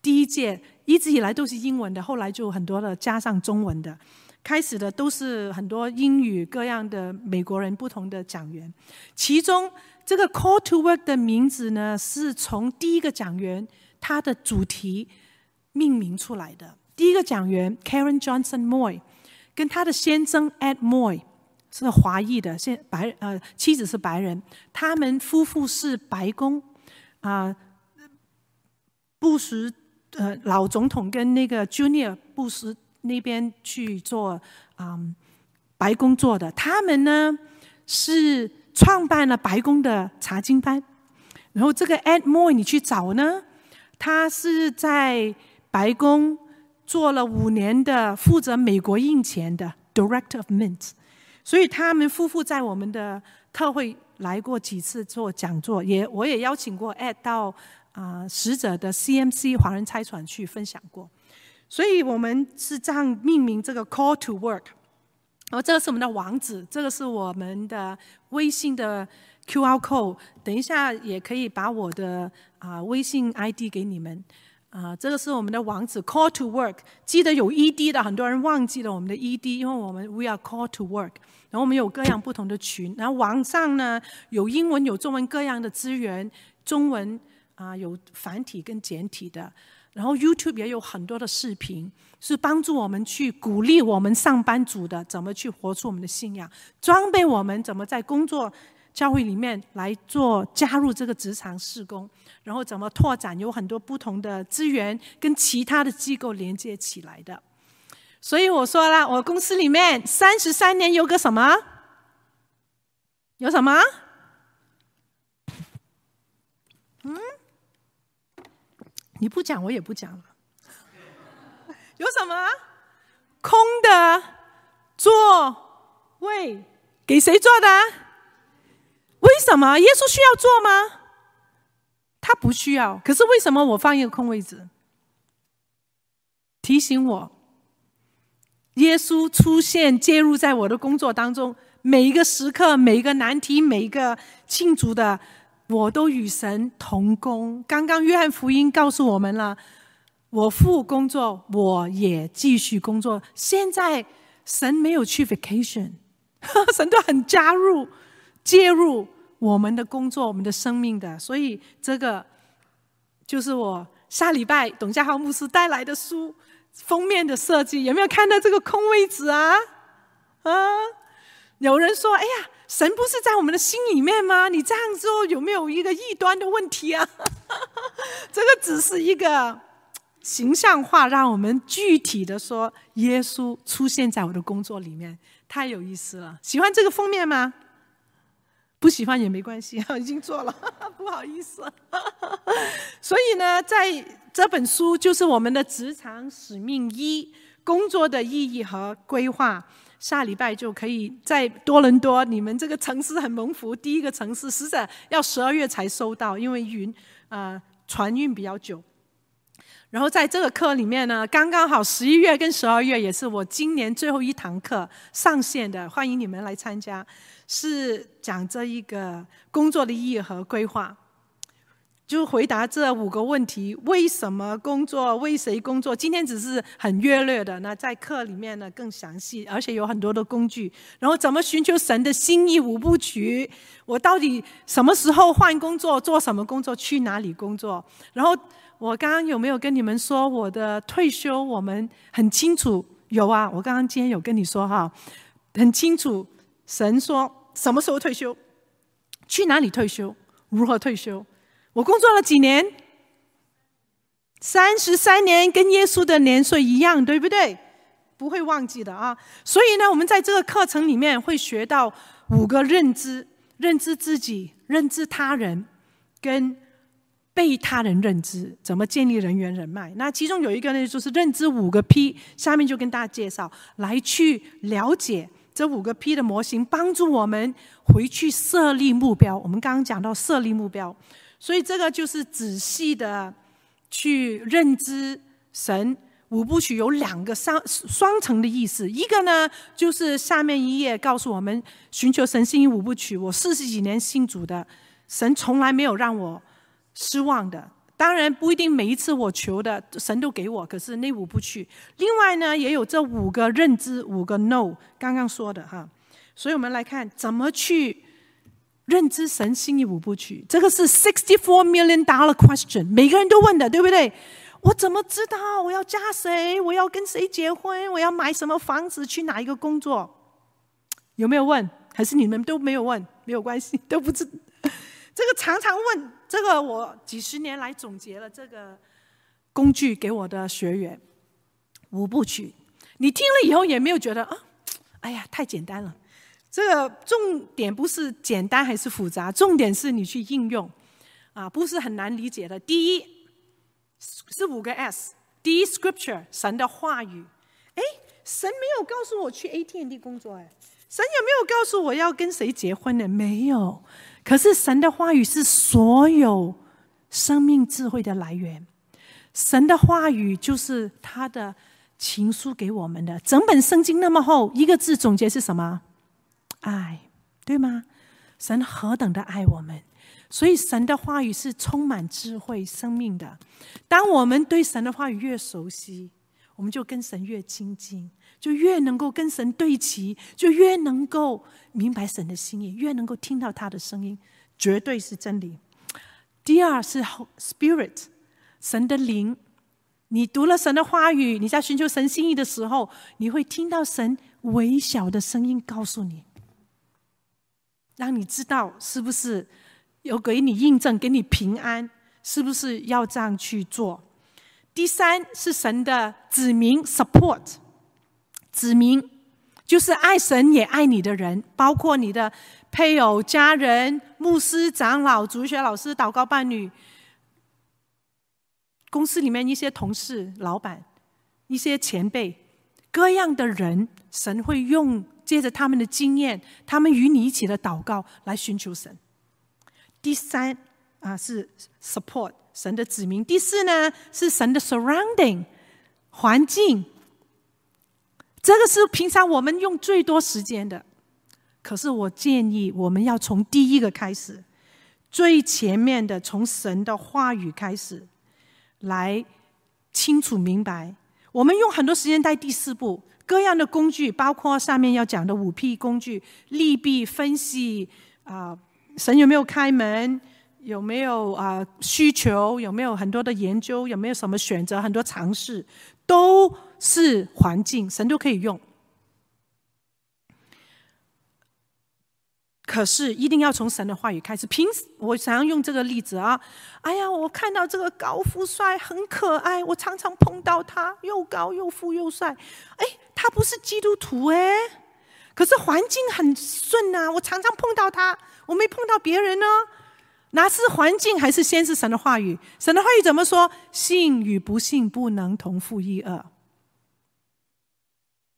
A: 第一届一直以来都是英文的，后来就很多的加上中文的。开始的都是很多英语各样的美国人不同的讲员，其中这个 Call to Work 的名字呢，是从第一个讲员他的主题命名出来的。第一个讲员 Karen Johnson Moy 跟他的先生 Ed Moy 是华裔的，现白呃妻子是白人，他们夫妇是白宫啊，布什呃老总统跟那个 Junior 布什。那边去做嗯白宫做的，他们呢是创办了白宫的查经班。然后这个 Ed Moy 你去找呢，他是在白宫做了五年的负责美国印钱的 Director of Mint，所以他们夫妇在我们的特会来过几次做讲座，也我也邀请过 Ed 到啊、呃、使者的 CMC 华人差传去分享过。所以我们是这样命名这个 Call to Work，然后这个是我们的网址，这个是我们的微信的 QR code。等一下也可以把我的啊微信 ID 给你们。啊，这个是我们的网址 Call to Work，记得有 ED 的，很多人忘记了我们的 ED，因为我们 We are Call to Work。然后我们有各样不同的群，然后网上呢有英文有中文各样的资源，中文啊有繁体跟简体的。然后 YouTube 也有很多的视频，是帮助我们去鼓励我们上班族的怎么去活出我们的信仰，装备我们怎么在工作教会里面来做加入这个职场事工，然后怎么拓展，有很多不同的资源跟其他的机构连接起来的。所以我说了，我公司里面三十三年有个什么？有什么？嗯？你不讲，我也不讲了。有什么？空的座位给谁坐的？为什么？耶稣需要坐吗？他不需要。可是为什么我放一个空位置？提醒我，耶稣出现介入在我的工作当中，每一个时刻，每一个难题，每一个庆祝的。我都与神同工。刚刚约翰福音告诉我们了，我父工作，我也继续工作。现在神没有去 vacation，神都很加入、介入我们的工作、我们的生命的。所以这个就是我下礼拜董家豪牧师带来的书封面的设计。有没有看到这个空位置啊？啊，有人说：“哎呀。”神不是在我们的心里面吗？你这样做有没有一个异端的问题啊？这个只是一个形象化，让我们具体的说，耶稣出现在我的工作里面，太有意思了。喜欢这个封面吗？不喜欢也没关系，已经做了，不好意思。所以呢，在这本书就是我们的职场使命一，工作的意义和规划。下礼拜就可以在多伦多，你们这个城市很蒙福。第一个城市，实在要十二月才收到，因为云啊、呃、船运比较久。然后在这个课里面呢，刚刚好十一月跟十二月也是我今年最后一堂课上线的，欢迎你们来参加。是讲这一个工作的意义和规划。就回答这五个问题：为什么工作？为谁工作？今天只是很约略的，那在课里面呢更详细，而且有很多的工具。然后怎么寻求神的心意五部曲？我到底什么时候换工作？做什么工作？去哪里工作？然后我刚刚有没有跟你们说我的退休？我们很清楚，有啊。我刚刚今天有跟你说哈，很清楚。神说什么时候退休？去哪里退休？如何退休？我工作了几年？三十三年，跟耶稣的年岁一样，对不对？不会忘记的啊！所以呢，我们在这个课程里面会学到五个认知：认知自己、认知他人，跟被他人认知，怎么建立人缘人脉。那其中有一个呢，就是认知五个 P。下面就跟大家介绍，来去了解这五个 P 的模型，帮助我们回去设立目标。我们刚刚讲到设立目标。所以这个就是仔细的去认知神五部曲有两个双双层的意思，一个呢就是下面一页告诉我们寻求神心意五部曲。我四十几年信主的，神从来没有让我失望的，当然不一定每一次我求的神都给我，可是那五部曲。另外呢，也有这五个认知，五个 no，刚刚说的哈。所以我们来看怎么去认知神心意五部曲。这个是 sixty four million dollar question，每个人都问的，对不对？我怎么知道我要嫁谁？我要跟谁结婚？我要买什么房子？去哪一个工作？有没有问？还是你们都没有问？没有关系，都不知。这个常常问，这个我几十年来总结了这个工具给我的学员五部曲。你听了以后也没有觉得啊，哎呀，太简单了。这个重点不是简单还是复杂，重点是你去应用啊，不是很难理解的。第一是五个 S，第一 Scripture 神的话语。哎，神没有告诉我去 AT&T 工作，哎，神有没有告诉我要跟谁结婚呢？没有。可是神的话语是所有生命智慧的来源，神的话语就是他的情书给我们的。整本圣经那么厚，一个字总结是什么？爱，对吗？神何等的爱我们，所以神的话语是充满智慧生命的。当我们对神的话语越熟悉，我们就跟神越亲近。就越能够跟神对齐，就越能够明白神的心意，越能够听到他的声音，绝对是真理。第二是 Spirit，神的灵。你读了神的话语，你在寻求神心意的时候，你会听到神微小的声音告诉你，让你知道是不是有给你印证，给你平安，是不是要这样去做。第三是神的子民 Support。子民就是爱神也爱你的人，包括你的配偶、家人、牧师、长老、主学老师、祷告伴侣，公司里面一些同事、老板、一些前辈，各样的人，神会用借着他们的经验，他们与你一起的祷告来寻求神。第三啊是 support 神的子民，第四呢是神的 surrounding 环境。这个是平常我们用最多时间的，可是我建议我们要从第一个开始，最前面的从神的话语开始，来清楚明白。我们用很多时间在第四步，各样的工具，包括上面要讲的五 P 工具，利弊分析啊，神有没有开门？有没有啊需求？有没有很多的研究？有没有什么选择？很多尝试都。是环境，神都可以用。可是一定要从神的话语开始。平时我想要用这个例子啊，哎呀，我看到这个高富帅很可爱，我常常碰到他，又高又富又帅。哎，他不是基督徒哎，可是环境很顺啊，我常常碰到他，我没碰到别人呢。那是环境，还是先是神的话语？神的话语怎么说？信与不信不能同负一轭。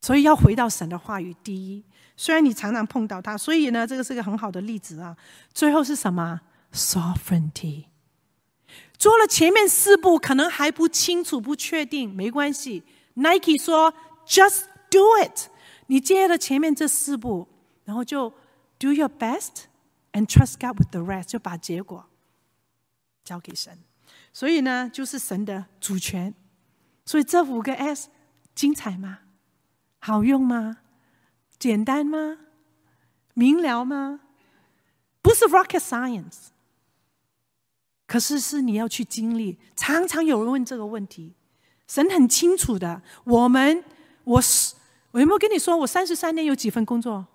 A: 所以要回到神的话语第一，虽然你常常碰到他，所以呢，这个是个很好的例子啊。最后是什么？Sovereignty。做了前面四步，可能还不清楚、不确定，没关系。Nike 说：“Just do it。”你接了前面这四步，然后就 do your best and trust God with the rest，就把结果交给神。所以呢，就是神的主权。所以这五个 S 精彩吗？好用吗？简单吗？明了吗？不是 rocket science，可是是你要去经历。常常有人问这个问题，神很清楚的。我们，我是，我有没有跟你说，我三十三年有几份工作？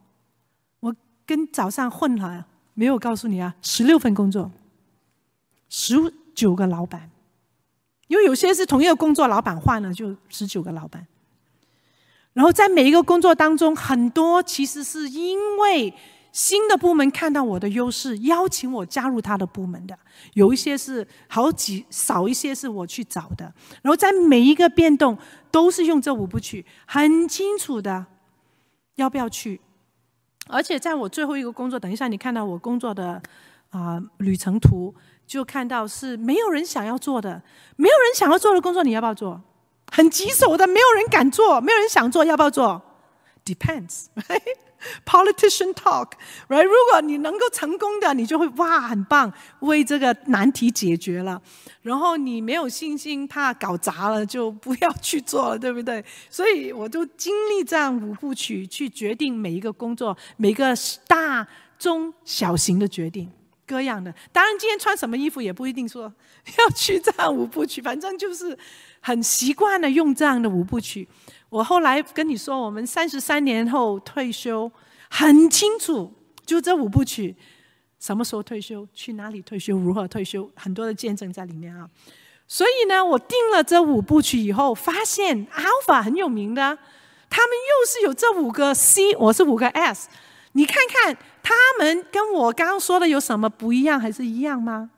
A: 我跟早上混了，没有告诉你啊，十六份工作，十九个老板，因为有些是同一个工作，老板换了就十九个老板。然后在每一个工作当中，很多其实是因为新的部门看到我的优势，邀请我加入他的部门的。有一些是好几少一些是我去找的。然后在每一个变动，都是用这五部曲，很清楚的要不要去。而且在我最后一个工作，等一下你看到我工作的啊、旅程图，就看到是没有人想要做的，没有人想要做的工作，你要不要做？很棘手的，没有人敢做，没有人想做，要不要做？Depends，politician talk，right？如果你能够成功的，你就会哇，很棒，为这个难题解决了。然后你没有信心，怕搞砸了，就不要去做了，对不对？所以我就经历这样五部曲，去决定每一个工作，每个大中小型的决定，各样的。当然，今天穿什么衣服也不一定说 要去这样五部曲，反正就是很习惯的用这样的五部曲。我后来跟你说，我们三十三年后退休，很清楚，就这五部曲，什么时候退休，去哪里退休，如何退休，很多的见证在里面啊。所以呢，我定了这五部曲以后，发现 Alpha 很有名的，他们又是有这五个 C，我是五个 S。你看看他们跟我刚刚说的有什么不一样，还是一样吗？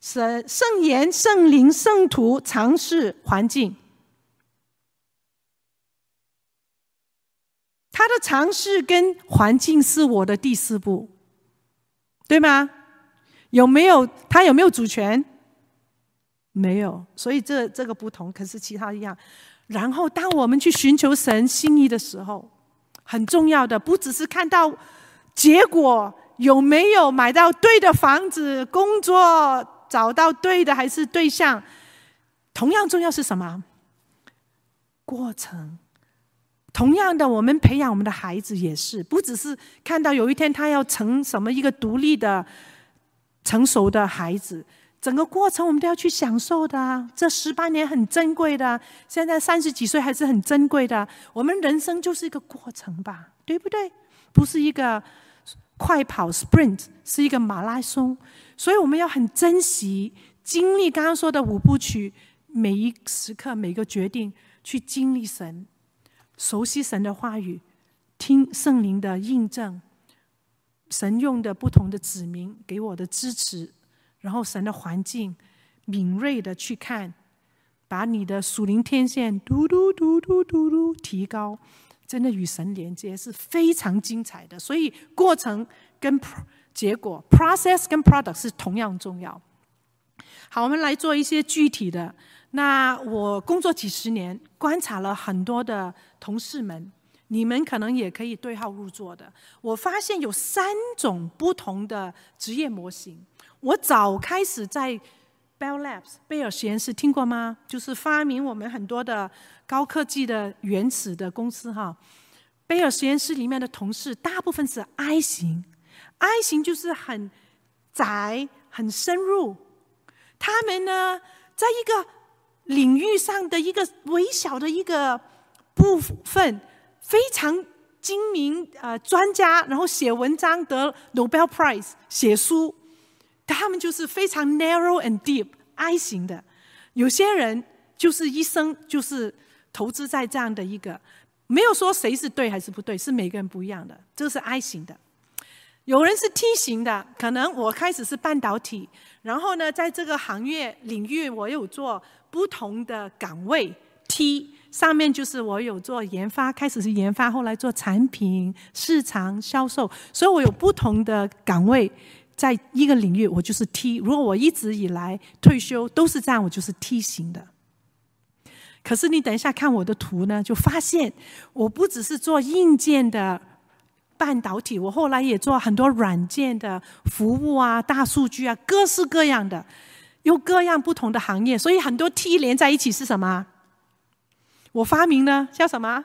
A: 圣圣言、圣灵、圣徒、尝试、环境。他的尝试跟环境是我的第四步，对吗？有没有他有没有主权？没有，所以这这个不同，可是其他一样。然后，当我们去寻求神心意的时候，很重要的不只是看到结果有没有买到对的房子、工作找到对的还是对象，同样重要是什么？过程。同样的，我们培养我们的孩子也是，不只是看到有一天他要成什么一个独立的、成熟的孩子，整个过程我们都要去享受的。这十八年很珍贵的，现在三十几岁还是很珍贵的。我们人生就是一个过程吧，对不对？不是一个快跑 （sprint），是一个马拉松。所以我们要很珍惜经历刚刚说的五部曲，每一时刻、每个决定去经历神。熟悉神的话语，听圣灵的印证，神用的不同的指明给我的支持，然后神的环境敏锐的去看，把你的属灵天线嘟嘟嘟嘟嘟嘟提高，真的与神连接是非常精彩的。所以过程跟结果 （process 跟 product） 是同样重要。好，我们来做一些具体的。那我工作几十年，观察了很多的同事们，你们可能也可以对号入座的。我发现有三种不同的职业模型。我早开始在 Bell Labs 贝尔实验室听过吗？就是发明我们很多的高科技的原始的公司哈。贝尔实验室里面的同事大部分是 I 型，I 型就是很窄、很深入。他们呢，在一个领域上的一个微小的一个部分，非常精明呃专家，然后写文章得 Nobel Prize，写书，他们就是非常 narrow and deep I 型的。有些人就是一生就是投资在这样的一个，没有说谁是对还是不对，是每个人不一样的。这是 I 型的。有人是梯形的，可能我开始是半导体，然后呢，在这个行业领域我有做。不同的岗位，T 上面就是我有做研发，开始是研发，后来做产品、市场、销售，所以我有不同的岗位，在一个领域我就是 T。如果我一直以来退休都是这样，我就是 T 型的。可是你等一下看我的图呢，就发现我不只是做硬件的半导体，我后来也做很多软件的服务啊、大数据啊，各式各样的。有各样不同的行业，所以很多 T 连在一起是什么？我发明呢，叫什么？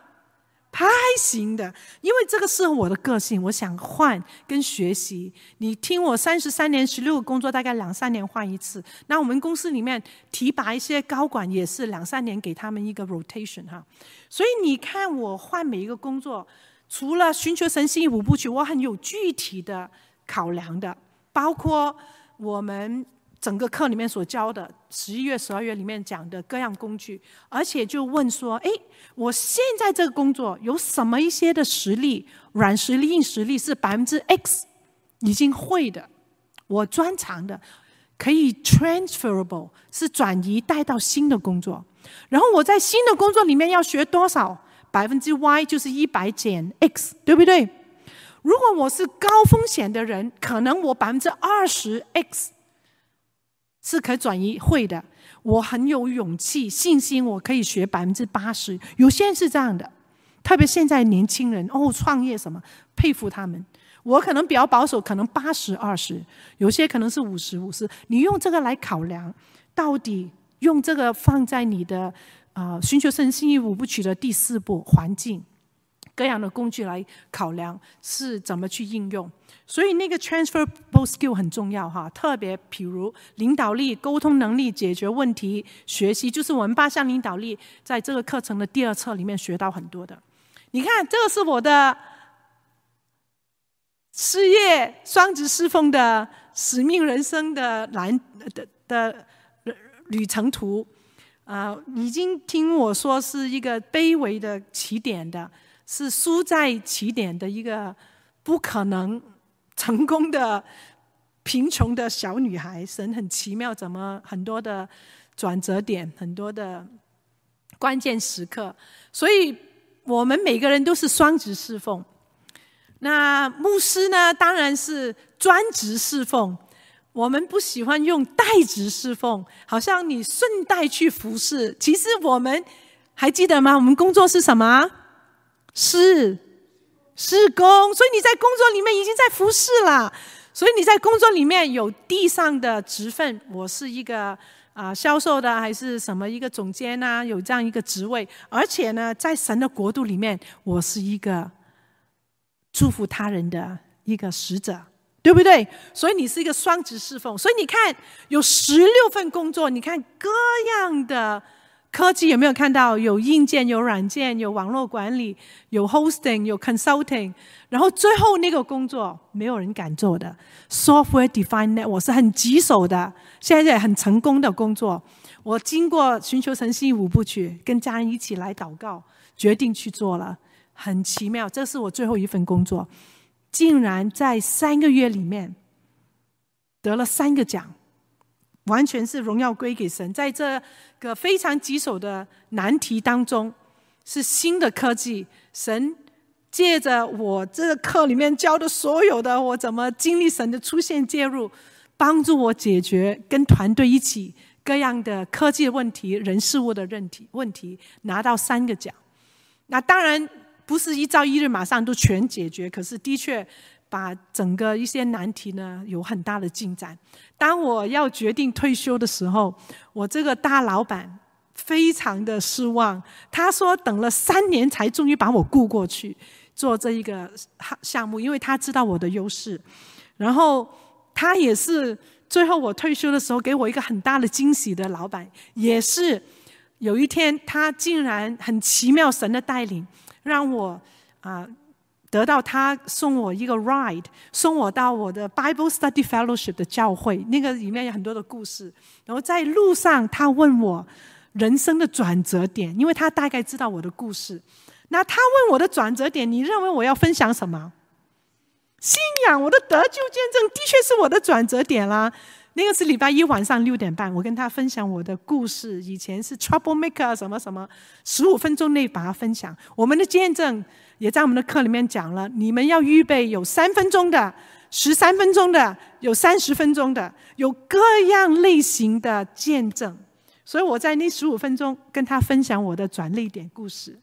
A: 派型的，因为这个适合我的个性，我想换跟学习。你听我三十三年十六个工作，大概两三年换一次。那我们公司里面提拔一些高管，也是两三年给他们一个 rotation 哈。所以你看我换每一个工作，除了寻求神心意五部曲，我很有具体的考量的，包括我们。整个课里面所教的，十一月、十二月里面讲的各样工具，而且就问说：哎，我现在这个工作有什么一些的实力，软实力、硬实力是百分之 X 已经会的，我专长的，可以 transferable 是转移带到新的工作。然后我在新的工作里面要学多少？百分之 Y 就是一百减 X，对不对？如果我是高风险的人，可能我百分之二十 X。是可转移会的，我很有勇气、信心，我可以学百分之八十。有些人是这样的，特别现在年轻人哦，创业什么，佩服他们。我可能比较保守，可能八十二十，有些可能是五十五十。你用这个来考量，到底用这个放在你的啊、寻求神心意五部曲的第四步环境。各样的工具来考量是怎么去应用，所以那个 transferable skill 很重要哈。特别譬如领导力、沟通能力、解决问题、学习，就是我们八项领导力在这个课程的第二册里面学到很多的。你看，这个是我的事业双子侍奉的使命人生的蓝的的旅程图啊，已经听我说是一个卑微的起点的。是输在起点的一个不可能成功的贫穷的小女孩，神很奇妙，怎么很多的转折点，很多的关键时刻，所以我们每个人都是双职侍奉。那牧师呢，当然是专职侍奉。我们不喜欢用代职侍奉，好像你顺带去服侍。其实我们还记得吗？我们工作是什么？是，事工，所以你在工作里面已经在服侍了。所以你在工作里面有地上的职分，我是一个啊、销售的，还是什么一个总监呐、啊？有这样一个职位，而且呢，在神的国度里面，我是一个祝福他人的一个使者，对不对？所以你是一个双职侍奉。所以你看，有十六份工作，你看各样的。科技有没有看到？有硬件，有软件，有网络管理，有 hosting，有 consulting，然后最后那个工作没有人敢做的 software defined 我是很棘手的，现在很成功的工作。我经过寻求神心五部曲，跟家人一起来祷告，决定去做了，很奇妙。这是我最后一份工作，竟然在三个月里面得了三个奖。完全是荣耀归给神，在这个非常棘手的难题当中，是新的科技。神借着我这个课里面教的所有的，我怎么经历神的出现介入，帮助我解决跟团队一起各样的科技问题、人事物的问题问题，拿到三个奖。那当然不是一朝一日马上都全解决，可是的确。把整个一些难题呢，有很大的进展。当我要决定退休的时候，我这个大老板非常的失望。他说等了三年才终于把我雇过去做这一个项目，因为他知道我的优势。然后他也是最后我退休的时候给我一个很大的惊喜的老板，也是有一天他竟然很奇妙神的带领，让我啊。得到他送我一个 ride，送我到我的 Bible Study Fellowship 的教会，那个里面有很多的故事。然后在路上，他问我人生的转折点，因为他大概知道我的故事。那他问我的转折点，你认为我要分享什么？信仰，我的得救见证，的确是我的转折点啦。那个是礼拜一晚上六点半，我跟他分享我的故事。以前是 Trouble Maker 什么什么，十五分钟内把它分享。我们的见证。也在我们的课里面讲了，你们要预备有三分钟的、十三分钟的、有三十分钟的，有各样类型的见证。所以我在那十五分钟跟他分享我的转捩点故事。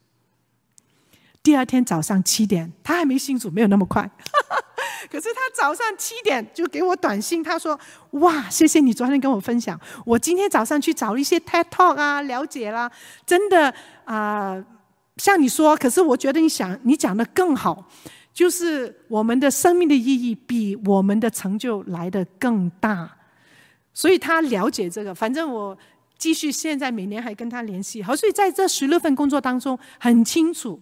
A: 第二天早上七点，他还没信主，没有那么快。可是他早上七点就给我短信，他说：“哇，谢谢你昨天跟我分享，我今天早上去找一些 TED Talk 啊，了解啦，真的啊。呃”像你说，可是我觉得你想你讲的更好，就是我们的生命的意义比我们的成就来得更大，所以他了解这个。反正我继续现在每年还跟他联系，好，所以在这十六份工作当中很清楚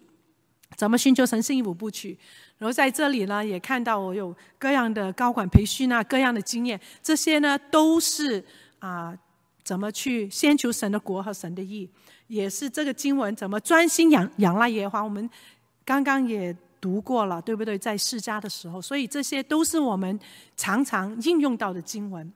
A: 怎么寻求神心意五部曲，然后在这里呢也看到我有各样的高管培训啊，各样的经验，这些呢都是啊、怎么去先求神的国和神的义。也是这个经文怎么专心仰仰赖耶和华，我们刚刚也读过了，对不对？在释迦的时候，所以这些都是我们常常应用到的经文。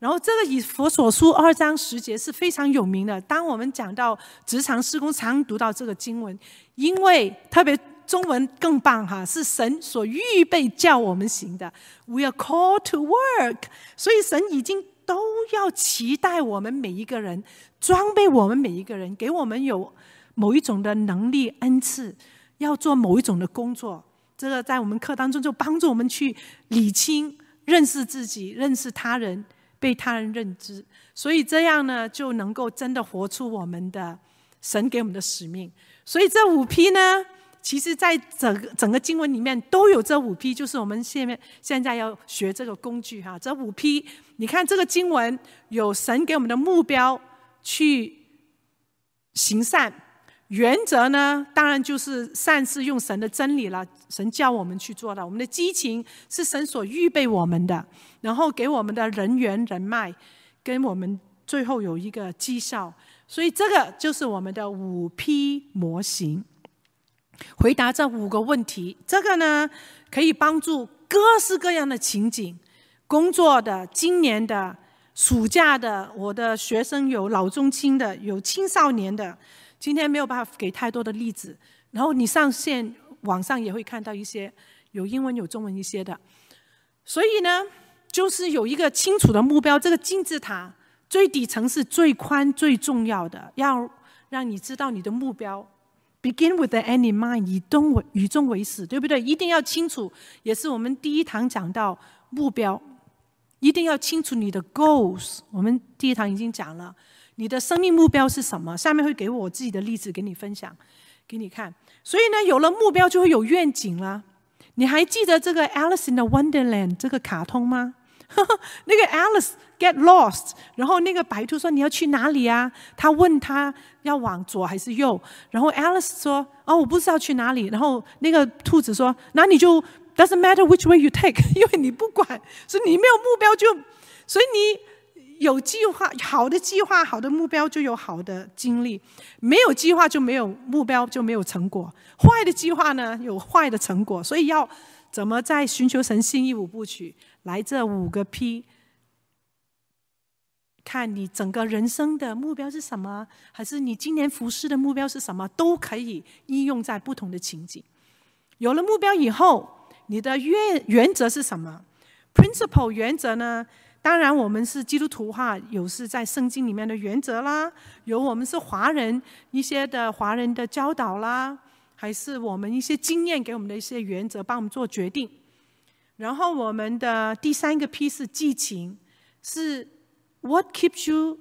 A: 然后这个以佛所书二章十节是非常有名的。当我们讲到职场施工，常读到这个经文，因为特别中文更棒哈，是神所预备叫我们行的。We are called to work，所以神已经。都要期待我们每一个人，装备我们每一个人，给我们有某一种的能力恩赐，要做某一种的工作。这个在我们课当中就帮助我们去理清、认识自己、认识他人、被他人认知，所以这样呢就能够真的活出我们的神给我们的使命。所以这五批呢，其实在整个整个经文里面都有这五批就是我们现在现在要学这个工具哈。这五批你看这个经文有神给我们的目标去行善，原则呢当然就是善是用神的真理了，神教我们去做的。我们的激情是神所预备我们的，然后给我们的人缘人脉，跟我们最后有一个绩效。所以这个就是我们的五 P 模型，回答这五个问题。这个呢，可以帮助各式各样的情景，工作的、今年的、暑假的，我的学生有老中青的，有青少年的。今天没有办法给太多的例子，然后你上线网上也会看到一些有英文有中文一些的。所以呢，就是有一个清楚的目标，这个金字塔。最底层是最宽最重要的，要让你知道你的目标。Begin with the end in mind，以终为以终为始，对不对？一定要清楚，也是我们第一堂讲到目标，一定要清楚你的 goals。我们第一堂已经讲了，你的生命目标是什么？下面会给我自己的例子给你分享，给你看。所以呢，有了目标就会有愿景了。你还记得这个 Alice in the Wonderland 这个卡通吗？那个 Alice get lost，然后那个白兔说，你要去哪里啊？他问他要往左还是右，然后 Alice 说哦，我不知道去哪里。然后那个兔子说，那你就 doesn't matter which way you take，因为你不管，所以你没有目标就，所以你有计划，好的计划，好的目标就有好的经历，没有计划就没有目标就没有成果，坏的计划呢有坏的成果，所以要怎么在寻求神心意五部曲？来这五个 P，看你整个人生的目标是什么，还是你今年服事的目标是什么，都可以应用在不同的情景。有了目标以后，你的原原则是什么？Principle 原则呢？当然我们是基督徒哈，有是在圣经里面的原则啦，有我们是华人一些的华人的教导啦，还是我们一些经验给我们的一些原则，帮我们做决定。然后我们的第三个 P 是激情，是 What keeps you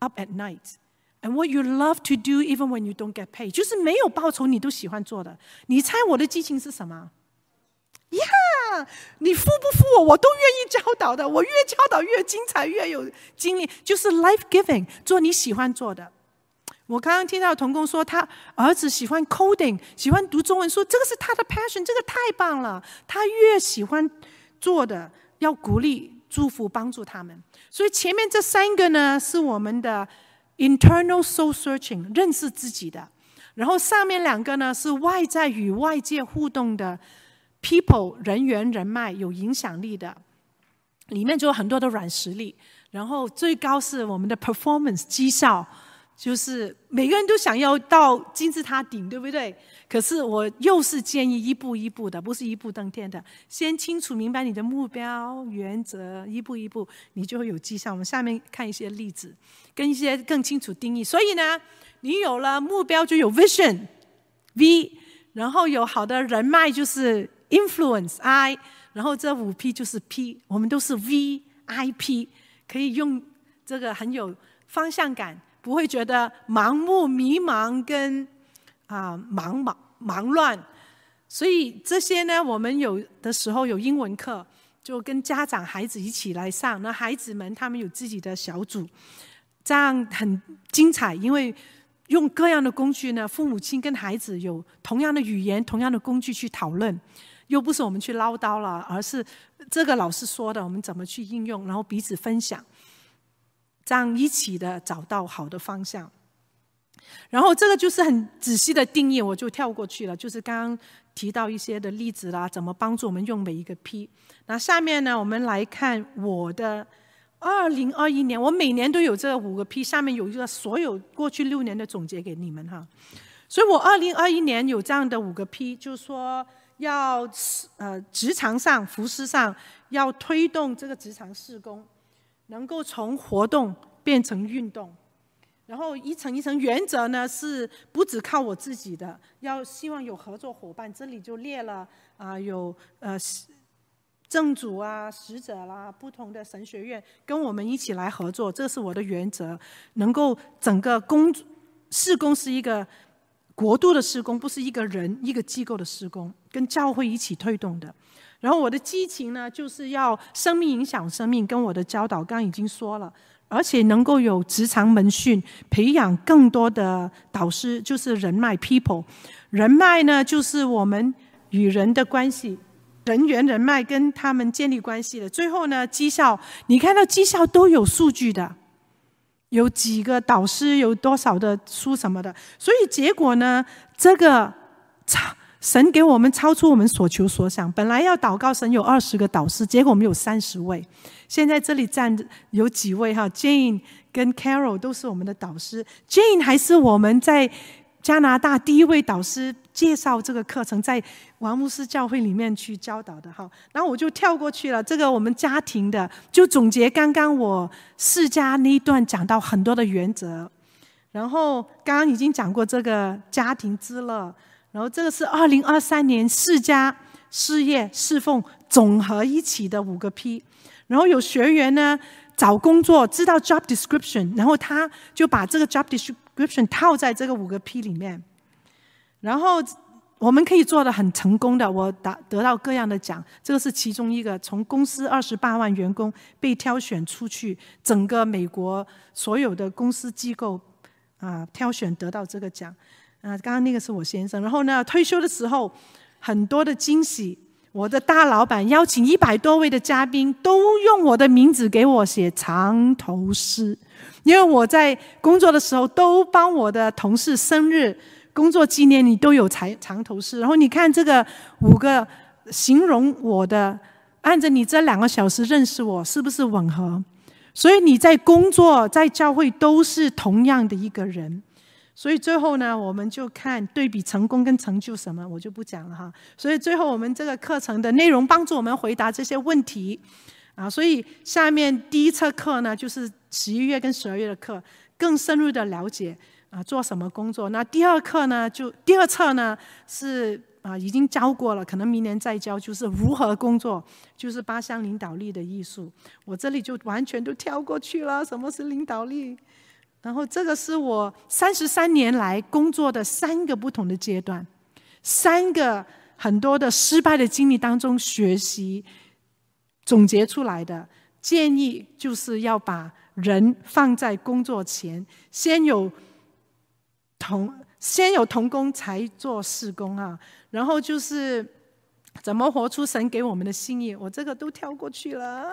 A: up at night and what you love to do even when you don't get paid，就是没有报酬你都喜欢做的。你猜我的激情是什么？呀、你付不付我，我都愿意教导的。我越教导越精彩，越有精力，就是 life giving，做你喜欢做的。我刚刚听到童工说，他儿子喜欢 coding，喜欢读中文书，这个是他的 passion，这个太棒了。他越喜欢做的，要鼓励、祝福、帮助他们。所以前面这三个呢，是我们的 internal soul searching，认识自己的；然后上面两个呢，是外在与外界互动的 people，人缘、人脉有影响力的，里面就有很多的软实力。然后最高是我们的 performance 绩效。就是每个人都想要到金字塔顶，对不对？可是我又是建议一步一步的，不是一步登天的。先清楚明白你的目标原则，一步一步，你就会有绩效。我们下面看一些例子，跟一些更清楚定义。所以呢，你有了目标就有 vision，V，然后有好的人脉就是 influence，I，然后这五 P 就是 P，我们都是 VIP，可以用这个很有方向感。不会觉得盲目、迷茫跟啊忙忙忙乱，所以这些呢，我们有的时候有英文课，就跟家长、孩子一起来上。那孩子们他们有自己的小组，这样很精彩。因为用各样的工具呢，父母亲跟孩子有同样的语言、同样的工具去讨论，又不是我们去唠叨了，而是这个老师说的，我们怎么去应用，然后彼此分享。这样一起的找到好的方向，然后这个就是很仔细的定义，我就跳过去了。就是刚刚提到一些的例子啦，怎么帮助我们用每一个 P。那下面呢，我们来看我的二零二一年，我每年都有这五个 P，下面有一个所有过去六年的总结给你们哈。所以我二零二一年有这样的五个 P，就是说要呃职场上、服饰上要推动这个职场事工。能够从活动变成运动，然后一层一层原则呢，是不只靠我自己的，要希望有合作伙伴。这里就列了啊，有呃正主啊、使者啦，不同的神学院跟我们一起来合作，这是我的原则。能够整个工事工是一个国度的施工，不是一个人一个机构的施工，跟教会一起推动的。然后我的激情呢，就是要生命影响生命，跟我的教导刚刚已经说了。而且能够有职场门训，培养更多的导师，就是人脉 people。人脉呢，就是我们与人的关系，人缘人脉跟他们建立关系的。最后呢，绩效，你看到绩效都有数据的，有几个导师，有多少的书什么的。所以结果呢，这个超神给我们超出我们所求所想。本来要祷告神有二十个导师，结果我们有三十位。现在这里站着有几位哈，Jane 跟 Carol 都是我们的导师。Jane 还是我们在加拿大第一位导师，介绍这个课程在王牧师教会里面去教导的哈。然后我就跳过去了，这个我们家庭的就总结刚刚我释迦那一段讲到很多的原则。然后刚刚已经讲过这个家庭之乐，然后这个是二零二三年释迦事业侍奉总和一起的五个 P。然后有学员呢找工作知道 job description，然后他就把这个 job description description 套在这个五个 P 里面，然后我们可以做得很成功的，我得得到各样的奖，这个是其中一个。从公司二十八万员工被挑选出去，整个美国所有的公司机构啊挑选得到这个奖。啊，刚刚那个是我先生，然后呢退休的时候很多的惊喜。我的大老板邀请一百多位的嘉宾，都用我的名字给我写长头诗，因为我在工作的时候都帮我的同事生日、工作纪念，你都有长长头诗。然后你看这个五个形容我的，按着你这两个小时认识我，是不是吻合？所以你在工作、在教会都是同样的一个人。所以最后呢，我们就看对比成功跟成就什么，我就不讲了哈。所以最后我们这个课程的内容帮助我们回答这些问题啊。所以下面第一册课呢，就是十一月跟十二月的课，更深入的了解啊做什么工作。那第二课呢，就第二册呢是啊已经教过了，可能明年再教，就是如何工作，就是八项领导力的艺术。我这里就完全都跳过去了。什么是领导力？然后这个是我三十三年来工作的三个不同的阶段，三个很多的失败的经历当中学习总结出来的建议，就是要把人放在工作前，先有同先有同工才做事工啊，然后就是。怎么活出神给我们的心意？我这个都跳过去了。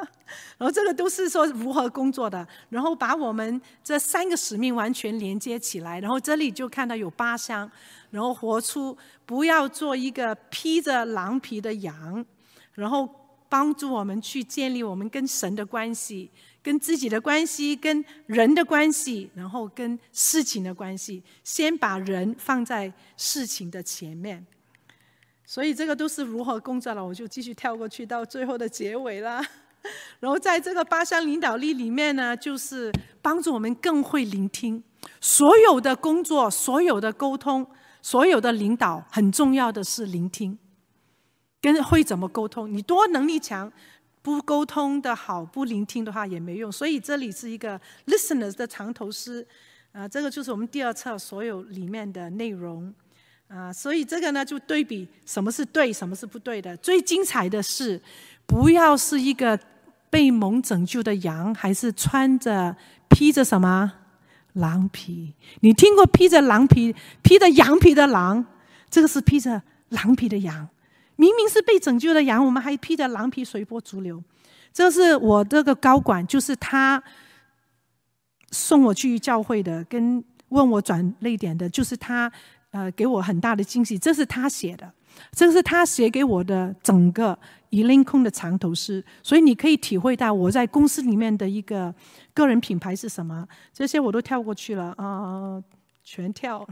A: 然后这个都是说如何工作的，然后把我们这三个使命完全连接起来。然后这里就看到有八项，然后活出不要做一个披着狼皮的羊，然后帮助我们去建立我们跟神的关系、跟自己的关系、跟人的关系，然后跟事情的关系。先把人放在事情的前面。所以这个都是如何工作了，我就继续跳过去到最后的结尾了。然后在这个八项领导力里面呢，就是帮助我们更会聆听。所有的工作、所有的沟通、所有的领导，很重要的是聆听，跟会怎么沟通。你多能力强，不沟通的好，不聆听的话也没用。所以这里是一个 listeners 的长头诗，啊，这个就是我们第二册所有里面的内容。啊，所以这个呢，就对比什么是对，什么是不对的。最精彩的是，不要是一个被蒙拯救的羊，还是穿着披着什么狼皮？你听过披着狼皮、披着羊皮的狼？这个是披着狼皮的羊。明明是被拯救的羊，我们还披着狼皮随波逐流。这是我这个高管，就是他送我去教会的，跟问我转泪点的，就是他。呃，给我很大的惊喜，这是他写的，这是他写给我的整个以林空的长头诗，所以你可以体会到我在公司里面的一个个人品牌是什么。这些我都跳过去了啊、全跳，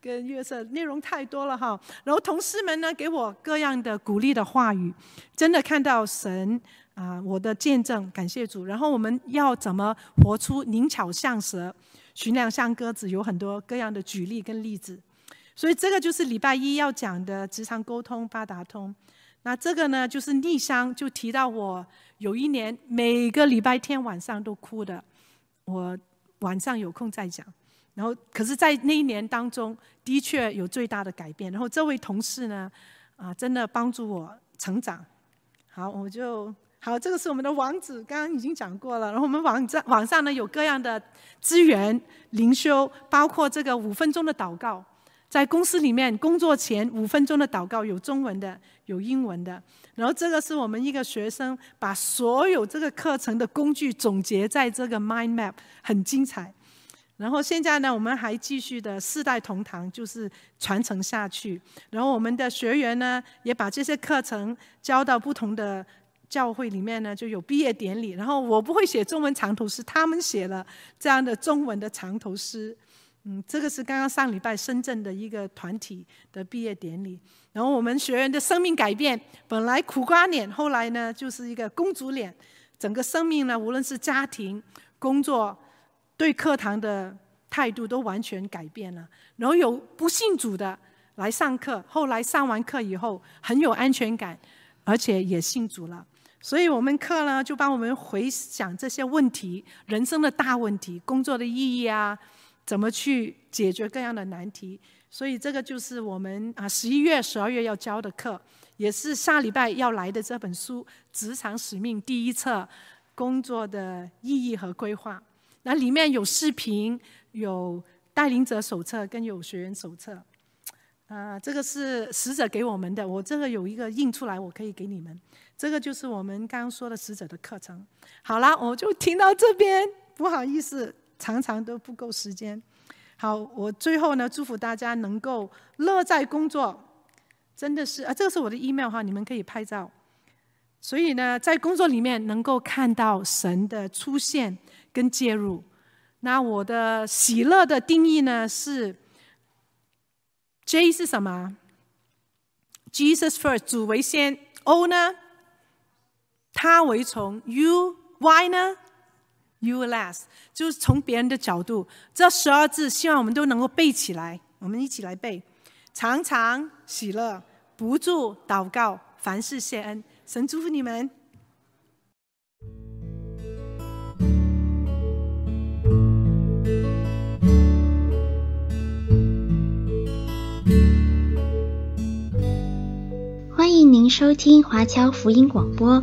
A: 跟约瑟内容太多了哈。然后同事们呢，给我各样的鼓励的话语，真的看到神啊、我的见证，感谢主。然后我们要怎么活出灵巧像蛇？群羊像鸽子，有很多各样的举例跟例子。所以这个就是礼拜一要讲的职场沟通八达通。那这个呢，就是逆商就提到我有一年每个礼拜天晚上都哭的，我晚上有空再讲。然后，可是，在那一年当中，的确有最大的改变。然后，这位同事呢，啊，真的帮助我成长。好，我就好，这个是我们的网址，刚刚已经讲过了。然后，我们网站网上呢有各样的资源灵修，包括这个五分钟的祷告。在公司里面工作前五分钟的祷告，有中文的，有英文的。然后这个是我们一个学生把所有这个课程的工具总结在这个 Mind Map，很精彩。然后现在呢，我们还继续的四代同堂，就是传承下去。然后我们的学员呢，也把这些课程教到不同的教会里面呢，就有毕业典礼。然后我不会写中文长头诗，他们写了这样的中文的长头诗。嗯，这个是刚刚上礼拜深圳的一个团体的毕业典礼，然后我们学员的生命改变，本来苦瓜脸，后来呢就是一个公主脸，整个生命呢，无论是家庭、工作、对课堂的态度都完全改变了。然后有不信主的来上课，后来上完课以后很有安全感，而且也信主了。所以我们课呢就帮我们回想这些问题，人生的大问题，工作的意义啊。怎么去解决各样的难题？所以这个就是我们啊十一月、十二月要教的课，也是下礼拜要来的这本书《职场使命》第一册工作的意义和规划。那里面有视频、有带领者手册跟有学员手册。啊，这个是使者给我们的，我这个有一个印出来，我可以给你们。这个就是我们刚刚说的使者的课程。好了，我就听到这边，不好意思。常常都不够时间。好，我最后呢，祝福大家能够乐在工作，真的是啊，这个是我的 email 哈，你们可以拍照。所以呢，在工作里面能够看到神的出现跟介入。那我的喜乐的定义呢是，J 是什么？Jesus first，主为先。O 呢？他为从。U Y 呢？You will last，就是从别人的角度，这十二字希望我们都能够背起来。我们一起来背：常常喜乐，不住祷告，凡事谢恩。神祝福你们。
B: 欢迎您收听华侨福音广播。